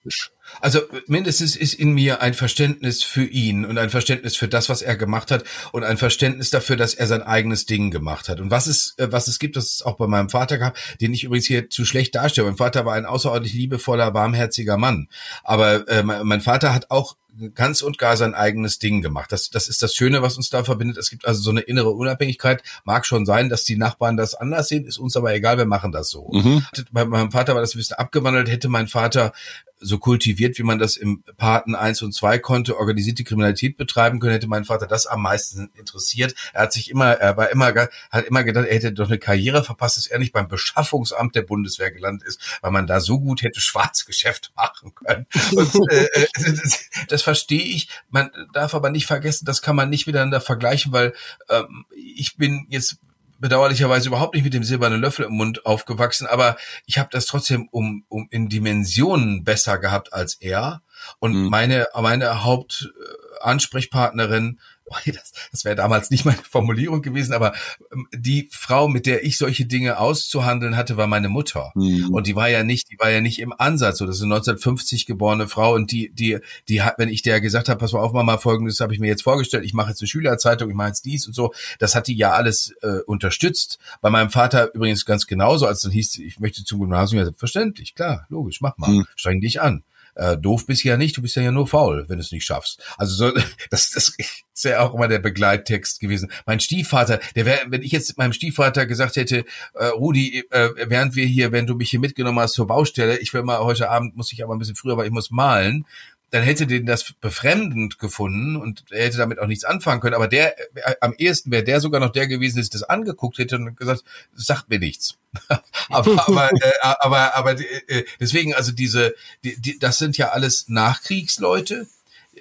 Biografisch. Also mindestens ist in mir ein Verständnis für ihn und ein Verständnis für das, was er gemacht hat und ein Verständnis dafür, dass er sein eigenes Ding gemacht hat. Und was es, äh, was es gibt, das es auch bei meinem Vater gab, den ich übrigens hier zu schlecht darstelle. Mein Vater war ein außerordentlich liebevoller, warmherziger Mann. Aber äh, mein Vater hat auch ganz und gar sein eigenes Ding gemacht. Das, das ist das Schöne, was uns da verbindet. Es gibt also so eine innere Unabhängigkeit. Mag schon sein, dass die Nachbarn das anders sehen, ist uns aber egal, wir machen das so. Mhm. Bei meinem Vater war das ein bisschen abgewandelt. Hätte mein Vater so kultiviert, wie man das im Paten 1 und 2 konnte, organisierte Kriminalität betreiben können, hätte mein Vater das am meisten interessiert. Er hat sich immer, er war immer, hat immer gedacht, er hätte doch eine Karriere verpasst, dass er nicht beim Beschaffungsamt der Bundeswehr gelandet ist, weil man da so gut hätte Schwarzgeschäft machen können. Und, äh, das, das verstehe ich. Man darf aber nicht vergessen, das kann man nicht miteinander vergleichen, weil ähm, ich bin jetzt bedauerlicherweise überhaupt nicht mit dem silbernen Löffel im Mund aufgewachsen, aber ich habe das trotzdem um, um in Dimensionen besser gehabt als er. Und Mhm. meine, meine Hauptansprechpartnerin, das, das wäre damals nicht meine Formulierung gewesen, aber ähm, die Frau, mit der ich solche Dinge auszuhandeln hatte, war meine Mutter. Mhm. Und die war ja nicht, die war ja nicht im Ansatz so. Das ist eine 1950 geborene Frau und die, die, die hat, wenn ich der gesagt habe, pass mal auf, Mama, folgendes habe ich mir jetzt vorgestellt, ich mache jetzt eine Schülerzeitung, ich mache jetzt dies und so, das hat die ja alles äh, unterstützt. Bei meinem Vater übrigens ganz genauso, als dann hieß, ich möchte zum Gymnasium, ja, selbstverständlich, klar, logisch, mach mal, Mhm. streng dich an. Äh, doof bist ja nicht, du bist ja nur faul, wenn du es nicht schaffst. Also so, das, das ist ja auch immer der Begleittext gewesen. Mein Stiefvater, der wäre, wenn ich jetzt meinem Stiefvater gesagt hätte, äh, Rudi, äh, während wir hier, wenn du mich hier mitgenommen hast zur Baustelle, ich will mal heute Abend muss ich aber ein bisschen früher, weil ich muss malen, dann hätte den das befremdend gefunden und er hätte damit auch nichts anfangen können. Aber der, äh, am ehesten wäre der sogar noch der gewesen, der das angeguckt hätte und gesagt, sagt mir nichts. aber, aber, äh, aber, aber äh, deswegen, also diese, die, die, das sind ja alles Nachkriegsleute,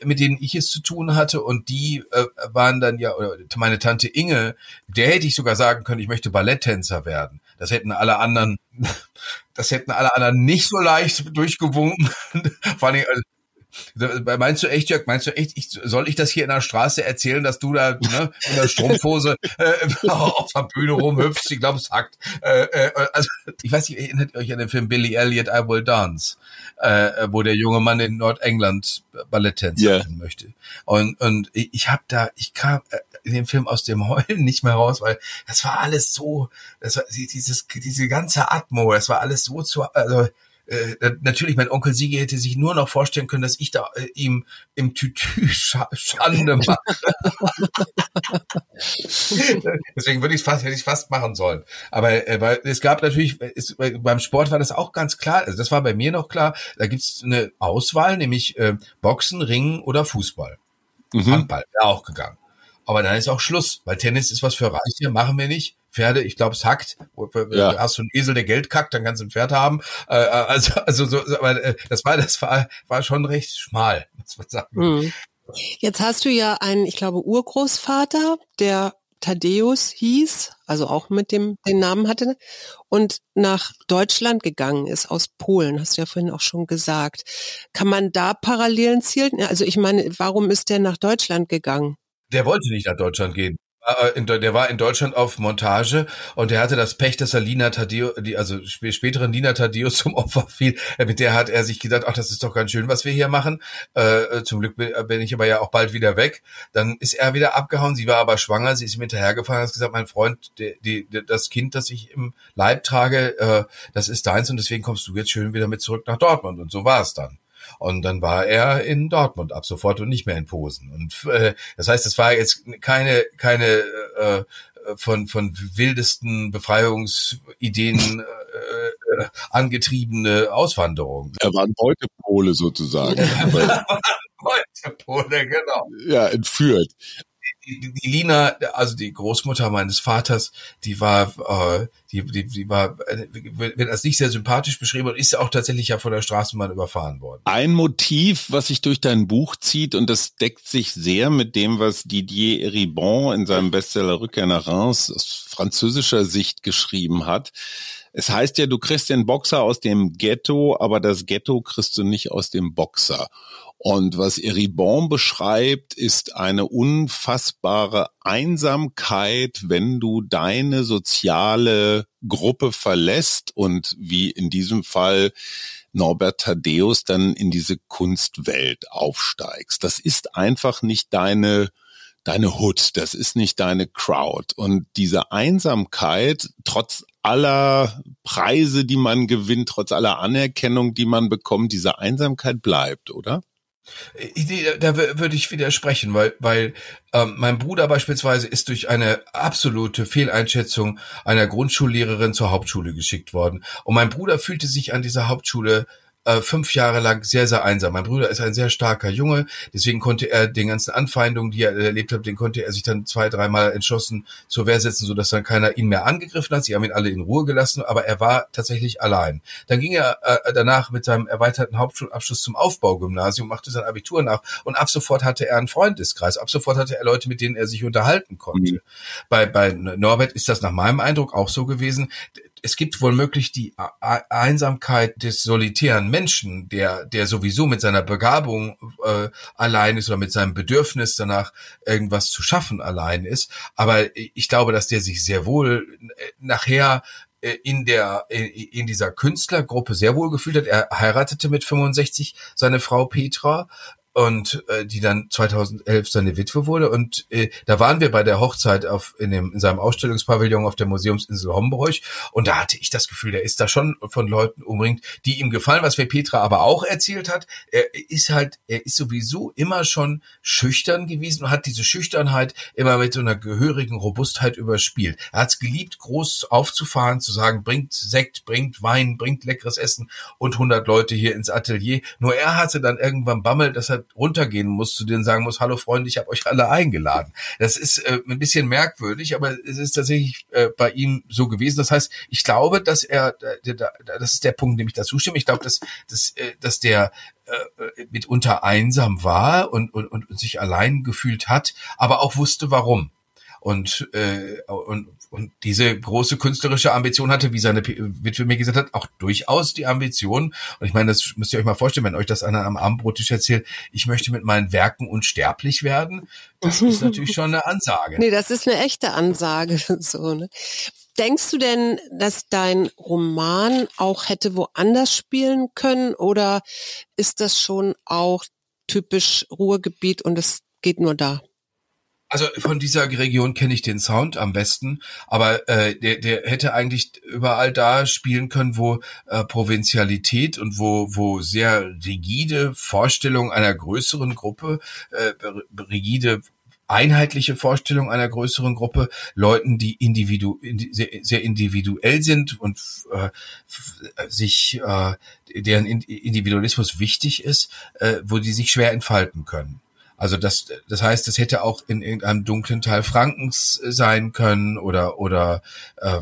mit denen ich es zu tun hatte und die äh, waren dann ja, oder meine Tante Inge, der hätte ich sogar sagen können, ich möchte Balletttänzer werden. Das hätten alle anderen, das hätten alle anderen nicht so leicht durchgewunken. Vor allem, Meinst du echt, Jörg, meinst du echt, ich, soll ich das hier in der Straße erzählen, dass du da ne, in der Strumpfhose äh, auf der Bühne rumhüpfst? Ich glaube, es hackt. Äh, äh, also, ich weiß nicht, erinnert ihr euch an den Film Billy Elliot, I Will Dance, äh, wo der junge Mann in Nordengland Balletttänzer werden möchte. Und, und ich, ich habe da, ich kam äh, in dem Film aus dem Heulen nicht mehr raus, weil das war alles so, das war dieses, diese ganze Atmo, das war alles so zu, also äh, natürlich, mein Onkel Sigi hätte sich nur noch vorstellen können, dass ich da äh, ihm im Tütü Scha Schande mache. Deswegen würde ich fast, hätte ich fast machen sollen. Aber äh, weil es gab natürlich, es, beim Sport war das auch ganz klar, also das war bei mir noch klar, da gibt's eine Auswahl, nämlich äh, Boxen, Ringen oder Fußball. Mhm. Handball wäre auch gegangen. Aber dann ist auch Schluss, weil Tennis ist was für Reiche, machen wir nicht. Pferde, ich glaube, es hackt. Ja. Hast du einen Esel, der Geld kackt, dann kannst du ein Pferd haben. Äh, also, also so, aber äh, das war, das war, war schon recht schmal, muss man sagen. Mhm. Jetzt hast du ja einen, ich glaube, Urgroßvater, der Thaddeus hieß, also auch mit dem den Namen hatte und nach Deutschland gegangen ist aus Polen, hast du ja vorhin auch schon gesagt. Kann man da Parallelen zielen? Also ich meine, warum ist der nach Deutschland gegangen? Der wollte nicht nach Deutschland gehen. Äh, in Der war in Deutschland auf Montage und der hatte das Pech, dass er Lina Taddeo, die, also sp- späteren Lina Taddeo zum Opfer fiel. Äh, Mit der hat er sich gedacht, ach, das ist doch ganz schön, was wir hier machen. Äh, äh, zum Glück bin, ich aber ja auch bald wieder weg. Dann ist er wieder abgehauen. Sie war aber schwanger. Sie ist ihm hinterhergefahren hat gesagt, mein Freund, die, die, das Kind, das ich im Leib trage, äh, das ist deins und deswegen kommst du jetzt schön wieder mit zurück nach Dortmund. Und so war es dann. Und dann war er in Dortmund ab sofort und nicht mehr in Posen. Und äh, das heißt, es war jetzt keine keine äh, von von wildesten Befreiungsideen äh, äh, angetriebene Auswanderung. Er war ein Beutepole sozusagen. Beutepole, genau. Ja, entführt die, die Lina, also die Großmutter meines Vaters, die war, äh, die, die, die war, wird als nicht sehr sympathisch beschrieben und ist auch tatsächlich ja von der Straßenbahn überfahren worden. Ein Motiv, was sich durch dein Buch zieht, und das deckt sich sehr mit dem, was Didier Eribon in seinem Bestseller Rückkehr nach Reims aus französischer Sicht geschrieben hat. Es heißt ja, du kriegst den Boxer aus dem Ghetto, aber das Ghetto kriegst du nicht aus dem Boxer. Und was Eribon beschreibt, ist eine unfassbare Einsamkeit, wenn du deine soziale Gruppe verlässt und wie in diesem Fall Norbert Thaddeus dann in diese Kunstwelt aufsteigst. Das ist einfach nicht deine deine Hood, das ist nicht deine Crowd. Und diese Einsamkeit, trotz aller Preise, die man gewinnt, trotz aller Anerkennung, die man bekommt, diese Einsamkeit bleibt, oder? Da würde ich widersprechen, weil, weil ähm, mein Bruder beispielsweise ist durch eine absolute Fehleinschätzung einer Grundschullehrerin zur Hauptschule geschickt worden. Und mein Bruder fühlte sich an dieser Hauptschule äh, fünf Jahre lang sehr, sehr einsam. Mein Bruder ist ein sehr starker Junge, deswegen konnte er den ganzen Anfeindungen, die er erlebt hat, den konnte er sich dann zwei, dreimal entschlossen zur Wehr setzen, sodass dann keiner ihn mehr angegriffen hat. Sie haben ihn alle in Ruhe gelassen, aber er war tatsächlich allein. Dann ging er äh, danach mit seinem erweiterten Hauptschulabschluss zum Aufbaugymnasium, machte sein Abitur nach und ab sofort hatte er einen Freundeskreis. Ab sofort hatte er Leute, mit denen er sich unterhalten konnte. Mhm. Bei, bei Norbert ist das nach meinem Eindruck auch so gewesen es gibt wohl möglich die Einsamkeit des solitären Menschen, der, der sowieso mit seiner Begabung äh, allein ist oder mit seinem Bedürfnis danach irgendwas zu schaffen allein ist. Aber ich glaube, dass der sich sehr wohl äh, nachher äh, in der in dieser Künstlergruppe sehr wohl gefühlt hat. Er heiratete mit 65 seine Frau Petra und äh, die dann 2011 seine Witwe wurde und äh, da waren wir bei der Hochzeit auf in dem in seinem Ausstellungspavillon auf der Museumsinsel Homburg und da hatte ich das Gefühl, der ist da schon von Leuten umringt, die ihm gefallen, was mir Petra aber auch erzählt hat. Er ist halt, er ist sowieso immer schon schüchtern gewesen und hat diese Schüchternheit immer mit so einer gehörigen Robustheit überspielt. Er hat es geliebt, groß aufzufahren, zu sagen, bringt Sekt, bringt Wein, bringt leckeres Essen und 100 Leute hier ins Atelier. Nur er hatte dann irgendwann Bammel, dass er runtergehen muss, zu denen sagen muss, hallo Freunde, ich habe euch alle eingeladen. Das ist äh, ein bisschen merkwürdig, aber es ist tatsächlich äh, bei ihm so gewesen. Das heißt, ich glaube, dass er, das ist der Punkt, dem ich dazu stimme. Ich glaube, dass, dass, äh, dass der äh, mitunter einsam war und, und, und sich allein gefühlt hat, aber auch wusste, warum. Und, äh, und und diese große künstlerische Ambition hatte, wie seine Witwe mir gesagt hat, auch durchaus die Ambition. Und ich meine, das müsst ihr euch mal vorstellen, wenn euch das einer am Abendbrottisch erzählt, ich möchte mit meinen Werken unsterblich werden. Das ist natürlich schon eine Ansage. Nee, das ist eine echte Ansage. so, ne? Denkst du denn, dass dein Roman auch hätte woanders spielen können oder ist das schon auch typisch Ruhrgebiet und es geht nur da? Also von dieser Region kenne ich den Sound am besten, aber äh, der, der hätte eigentlich überall da spielen können, wo äh, Provinzialität und wo, wo sehr rigide Vorstellung einer größeren Gruppe, äh, rigide einheitliche Vorstellung einer größeren Gruppe, Leuten, die individu sehr individuell sind und äh, sich äh, deren Individualismus wichtig ist, äh, wo die sich schwer entfalten können. Also das, das heißt, es hätte auch in irgendeinem dunklen Teil Frankens sein können oder oder äh,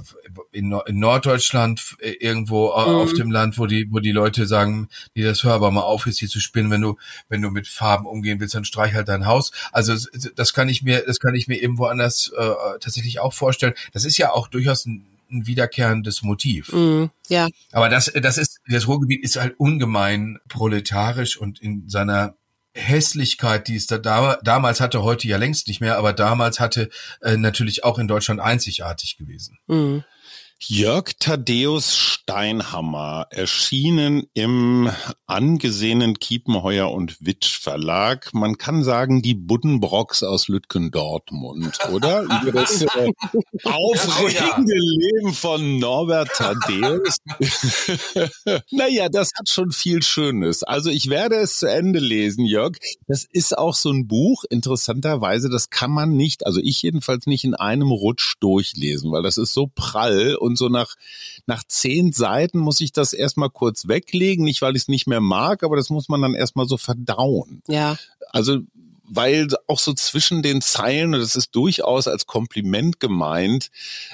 in, in Norddeutschland äh, irgendwo mhm. auf dem Land, wo die wo die Leute sagen, die das hör aber mal auf, jetzt hier zu spinnen, wenn du wenn du mit Farben umgehen willst, dann streich halt dein Haus. Also das kann ich mir das kann ich mir eben woanders äh, tatsächlich auch vorstellen. Das ist ja auch durchaus ein ein wiederkehrendes Motiv. Mm, ja. Aber das, das ist, das Ruhrgebiet ist halt ungemein proletarisch und in seiner Hässlichkeit, die es da, da damals hatte, heute ja längst nicht mehr, aber damals hatte, äh, natürlich auch in Deutschland einzigartig gewesen. Mhm. Jörg Thaddeus Steinhammer, erschienen im angesehenen Kiepenheuer und Witsch Verlag. Man kann sagen, die Buddenbrocks aus Lütgendortmund, oder? Über das äh, aufregende Leben von Norbert Thaddeus. naja, das hat schon viel Schönes. Also ich werde es zu Ende lesen, Jörg. Das ist auch so ein Buch, interessanterweise, das kann man nicht, also ich jedenfalls nicht in einem Rutsch durchlesen, weil das ist so prall und so nach, nach zehn Seiten muss ich das erstmal kurz weglegen, nicht weil ich es nicht mehr mag, aber das muss man dann erstmal so verdauen. Ja. Also weil auch so zwischen den Zeilen, und das ist durchaus als Kompliment gemeint,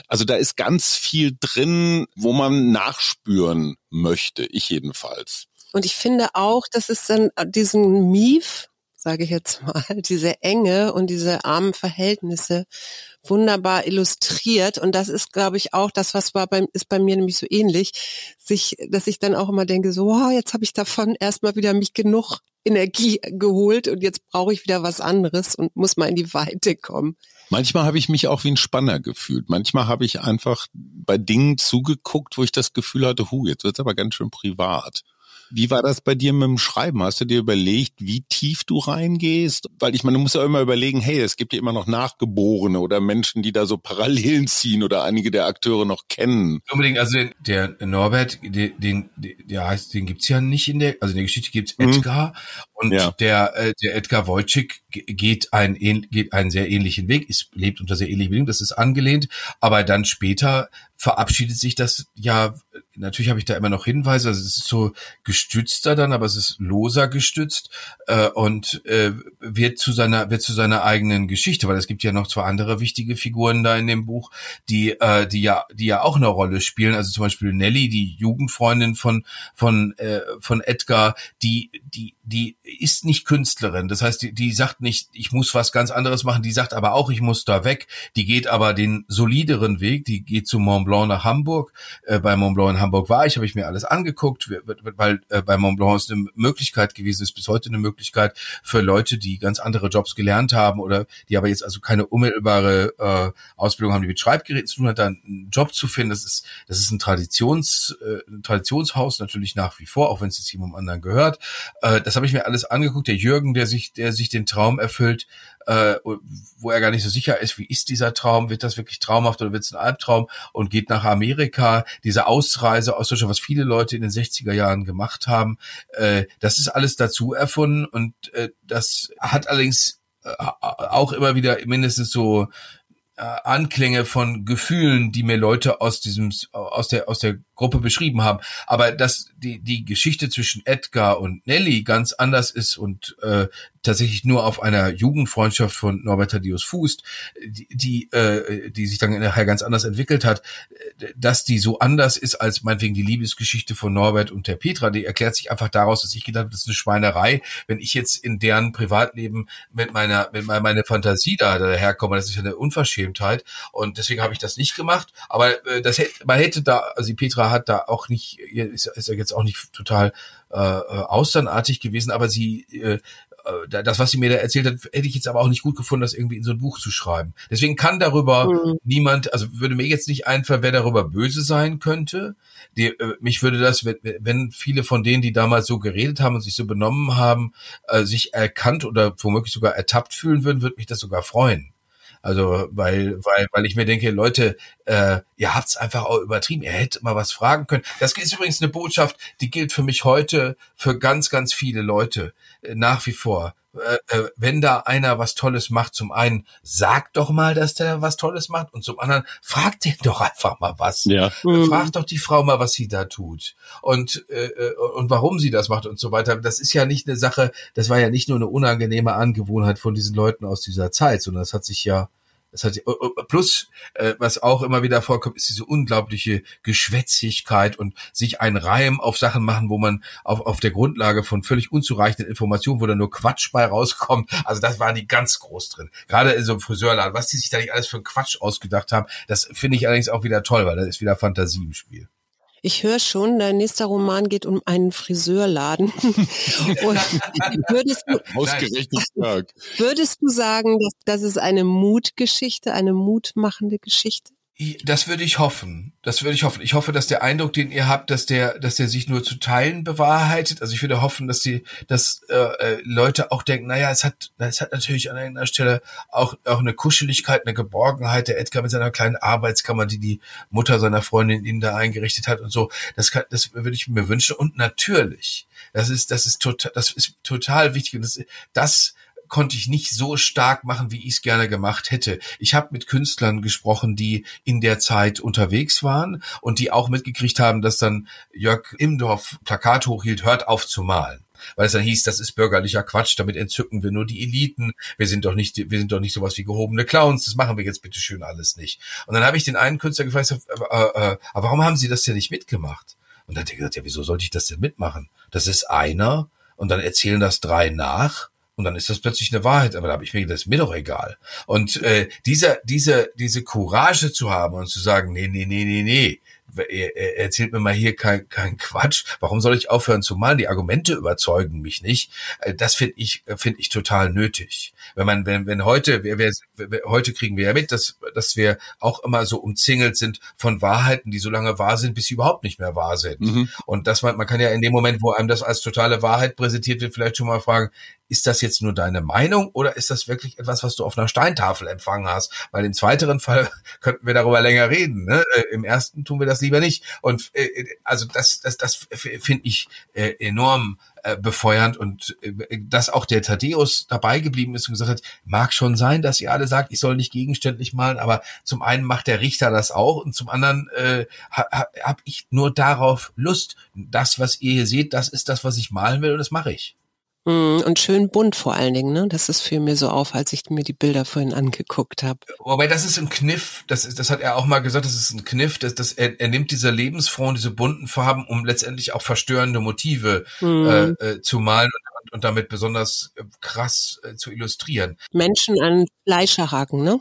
also da ist ganz viel drin, wo man nachspüren möchte, ich jedenfalls. Und ich finde auch, dass es dann diesen Mief, sage ich jetzt mal, diese Enge und diese armen Verhältnisse wunderbar illustriert. Und das ist, glaube ich, auch das, was war beim, ist bei mir nämlich so ähnlich, sich, dass ich dann auch immer denke, so, wow, jetzt habe ich davon erstmal wieder mich genug Energie geholt und jetzt brauche ich wieder was anderes und muss mal in die Weite kommen. Manchmal habe ich mich auch wie ein Spanner gefühlt. Manchmal habe ich einfach bei Dingen zugeguckt, wo ich das Gefühl hatte, hu, jetzt wird's aber ganz schön privat. Wie war das bei dir mit dem Schreiben? Hast du dir überlegt, wie tief du reingehst? Weil ich meine, du musst ja immer überlegen, hey, es gibt ja immer noch Nachgeborene oder Menschen, die da so Parallelen ziehen oder einige der Akteure noch kennen. Unbedingt, also den, der Norbert, den, den, der heißt, den gibt's ja nicht in der, also in der Geschichte gibt's mhm. Edgar und ja. der, äh, der Edgar Wojcik geht ein, geht einen sehr ähnlichen Weg, ist, lebt unter sehr ähnlichen Bedingungen, das ist angelehnt, aber dann später verabschiedet sich das ja, natürlich habe ich da immer noch Hinweise, also es ist so gestützter dann, aber es ist loser gestützt äh, und äh, wird zu seiner wird zu seiner eigenen Geschichte, weil es gibt ja noch zwei andere wichtige Figuren da in dem Buch, die äh, die ja die ja auch eine Rolle spielen, also zum Beispiel Nelly, die Jugendfreundin von von äh, von Edgar, die die die ist nicht Künstlerin, das heißt die die sagt nicht, ich muss was ganz anderes machen, die sagt aber auch, ich muss da weg, die geht aber den solideren Weg, die geht zu Mont Blanc nach Hamburg. Äh, bei Mont Blanc in Hamburg war ich, habe ich mir alles angeguckt, weil äh, bei Mont Blanc ist eine Möglichkeit gewesen, ist bis heute eine Möglichkeit für Leute, die ganz andere Jobs gelernt haben oder die aber jetzt also keine unmittelbare äh, Ausbildung haben, die mit Schreibgeräten zu tun hat, dann einen Job zu finden. Das ist, das ist ein Traditions, äh, ein Traditionshaus natürlich nach wie vor, auch wenn es jetzt jemandem anderen gehört. Äh, das habe ich mir alles angeguckt. Der Jürgen, der sich, der sich den Traum erfüllt, äh, wo er gar nicht so sicher ist, wie ist dieser Traum, wird das wirklich traumhaft oder wird es ein Albtraum? Und geht nach Amerika, diese Ausreise aus Deutschland, was viele Leute in den 60er Jahren gemacht haben, äh, das ist alles dazu erfunden. Und äh, das hat allerdings äh, auch immer wieder mindestens so äh, Anklänge von Gefühlen, die mir Leute aus diesem aus der aus der Gruppe beschrieben haben, aber dass die die Geschichte zwischen Edgar und Nelly ganz anders ist und äh, tatsächlich nur auf einer Jugendfreundschaft von Norbert Thaddeus fußt, die die, äh, die sich dann nachher ganz anders entwickelt hat, dass die so anders ist als meinetwegen die Liebesgeschichte von Norbert und der Petra, die erklärt sich einfach daraus, dass ich gedacht habe, das ist eine Schweinerei, wenn ich jetzt in deren Privatleben mit meiner mit meiner, meiner Fantasie da daherkomme, das ist ja eine Unverschämtheit. Und deswegen habe ich das nicht gemacht, aber äh, das hätte man hätte da also die Petra hat da auch nicht, ist, ist ja jetzt auch nicht total äh, äh austernartig gewesen, aber sie äh, äh, das, was sie mir da erzählt hat, hätte ich jetzt aber auch nicht gut gefunden, das irgendwie in so ein Buch zu schreiben. Deswegen kann darüber mhm. niemand, also würde mir jetzt nicht einfallen, wer darüber böse sein könnte. Die, äh, mich würde das, wenn, wenn viele von denen, die damals so geredet haben und sich so benommen haben, äh, sich erkannt oder womöglich sogar ertappt fühlen würden, würde mich das sogar freuen. Also weil, weil, weil ich mir denke, Leute, äh, ihr habt's einfach auch übertrieben. Ihr hättet mal was fragen können. Das ist übrigens eine Botschaft, die gilt für mich heute für ganz, ganz viele Leute äh, nach wie vor. Äh, äh, wenn da einer was Tolles macht, zum einen sagt doch mal, dass der was Tolles macht und zum anderen fragt den doch einfach mal was. Ja. Mhm. Fragt doch die Frau mal, was sie da tut und äh, äh, und warum sie das macht und so weiter. Das ist ja nicht eine Sache. Das war ja nicht nur eine unangenehme Angewohnheit von diesen Leuten aus dieser Zeit, sondern das hat sich ja das hat, oh, oh, plus, äh, was auch immer wieder vorkommt, ist diese unglaubliche Geschwätzigkeit und sich ein Reim auf Sachen machen, wo man auf, auf der Grundlage von völlig unzureichenden Informationen, wo da nur Quatsch bei rauskommt. Also das waren die ganz groß drin. Gerade in so einem Friseurladen, was die sich da nicht alles für einen Quatsch ausgedacht haben, das finde ich allerdings auch wieder toll, weil da ist wieder Fantasie im Spiel. Ich höre schon, dein nächster Roman geht um einen Friseurladen. würdest, du, würdest du sagen, dass das ist eine Mutgeschichte, eine mutmachende Geschichte? Das würde ich hoffen. Das würde ich hoffen. Ich hoffe, dass der Eindruck, den ihr habt, dass der, dass der sich nur zu Teilen bewahrheitet. Also ich würde hoffen, dass die, dass äh, äh Leute auch denken, naja, es hat, es hat natürlich an einer Stelle auch auch eine Kuscheligkeit, eine Geborgenheit. Der Edgar mit seiner kleinen Arbeitskammer, die die Mutter seiner Freundin ihnen da eingerichtet hat und so. Das kann, das würde ich mir wünschen. Und natürlich, das ist, das ist total, das ist total wichtig. Und das, das konnte ich nicht so stark machen, wie ich es gerne gemacht hätte. Ich habe mit Künstlern gesprochen, die in der Zeit unterwegs waren und die auch mitgekriegt haben, dass dann Jörg Imdorf Plakat hochhielt, hört auf zu malen weil es dann hieß, das ist bürgerlicher Quatsch, damit entzücken wir nur die Eliten. Wir sind doch nicht, wir sind doch nicht sowas wie gehobene Clowns. Das machen wir jetzt bitte schön alles nicht. Und dann habe ich den einen Künstler gefragt, äh, äh, aber warum haben Sie das denn nicht mitgemacht? Und dann hat er gesagt, ja, wieso sollte ich das denn mitmachen? Das ist einer und dann erzählen das drei nach und dann ist das plötzlich eine Wahrheit, aber da habe ich mir gedacht, das ist mir doch egal. Und äh, diese, diese, diese Courage zu haben und zu sagen, nee, nee, nee, nee, nee, er erzählt mir mal hier kein, kein Quatsch. Warum soll ich aufhören zu malen? Die Argumente überzeugen mich nicht. Äh, das finde ich, finde ich total nötig. Wenn man, wenn, wenn heute, wir, wir, heute kriegen wir ja mit, dass, dass wir auch immer so umzingelt sind von Wahrheiten, die so lange wahr sind, bis sie überhaupt nicht mehr wahr sind. Mhm. Und das man, man kann ja in dem Moment, wo einem das als totale Wahrheit präsentiert wird, vielleicht schon mal fragen, ist das jetzt nur deine Meinung oder ist das wirklich etwas, was du auf einer Steintafel empfangen hast? Weil im zweiteren Fall könnten wir darüber länger reden. Ne? Äh, Im ersten tun wir das lieber nicht. Und äh, also das, das, das finde ich äh, enorm äh, befeuernd und äh, dass auch der Thaddeus dabei geblieben ist und gesagt hat, mag schon sein, dass ihr alle sagt, ich soll nicht gegenständlich malen, aber zum einen macht der Richter das auch und zum anderen äh, habe hab ich nur darauf Lust. Das, was ihr hier seht, das ist das, was ich malen will und das mache ich. Mhm, und schön bunt vor allen Dingen, ne? Das ist für mir so auf, als ich mir die Bilder vorhin angeguckt habe. Wobei das ist ein Kniff, das, ist, das hat er auch mal gesagt, das ist ein Kniff, dass, dass er, er nimmt diese Lebensfrauen, diese bunten Farben, um letztendlich auch verstörende Motive mhm. äh, äh, zu malen und, und damit besonders äh, krass äh, zu illustrieren. Menschen an Fleischerhaken, ne?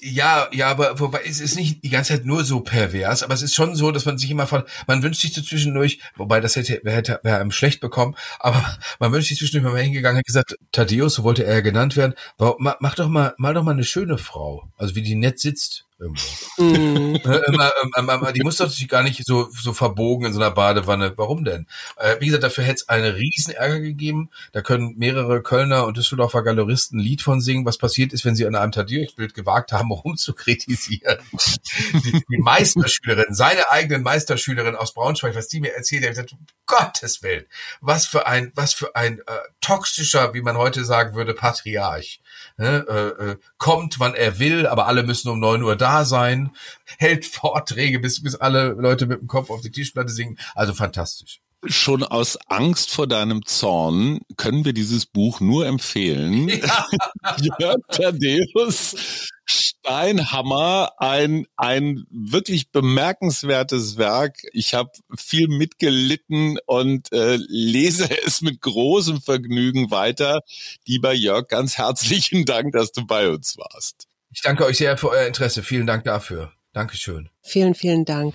Ja, ja, aber wobei es ist nicht die ganze Zeit nur so pervers, aber es ist schon so, dass man sich immer von, man wünscht sich so zwischendurch, wobei das hätte, hätte wäre einem schlecht bekommen, aber man wünscht sich zwischendurch mal hingegangen, hat gesagt, Thaddeus, so wollte er genannt werden, mach doch mal, mal doch mal eine schöne Frau, also wie die nett sitzt. Mhm. immer, immer, die muss doch sich gar nicht so, so verbogen in so einer Badewanne. Warum denn? Äh, wie gesagt, dafür hätte es einen riesen Ärger gegeben. Da können mehrere Kölner und Düsseldorfer Galeristen ein Lied von singen, was passiert ist, wenn sie an einem Tadeusz-Bild gewagt haben, rumzukritisieren. die, die Meisterschülerin, seine eigenen Meisterschülerin aus Braunschweig, was die mir erzählt, hat gesagt, Gottes Willen, was für ein, was für ein äh, toxischer, wie man heute sagen würde, Patriarch. Ne? Äh, äh, kommt, wann er will, aber alle müssen um neun Uhr da sein, hält Vorträge, bis, bis alle Leute mit dem Kopf auf die Tischplatte singen. Also fantastisch. Schon aus Angst vor deinem Zorn können wir dieses Buch nur empfehlen. Ja. Jörg Thaddeus Steinhammer, ein, ein wirklich bemerkenswertes Werk. Ich habe viel mitgelitten und äh, lese es mit großem Vergnügen weiter. Lieber Jörg, ganz herzlichen Dank, dass du bei uns warst. Ich danke euch sehr für euer Interesse. Vielen Dank dafür. Dankeschön. Vielen, vielen Dank.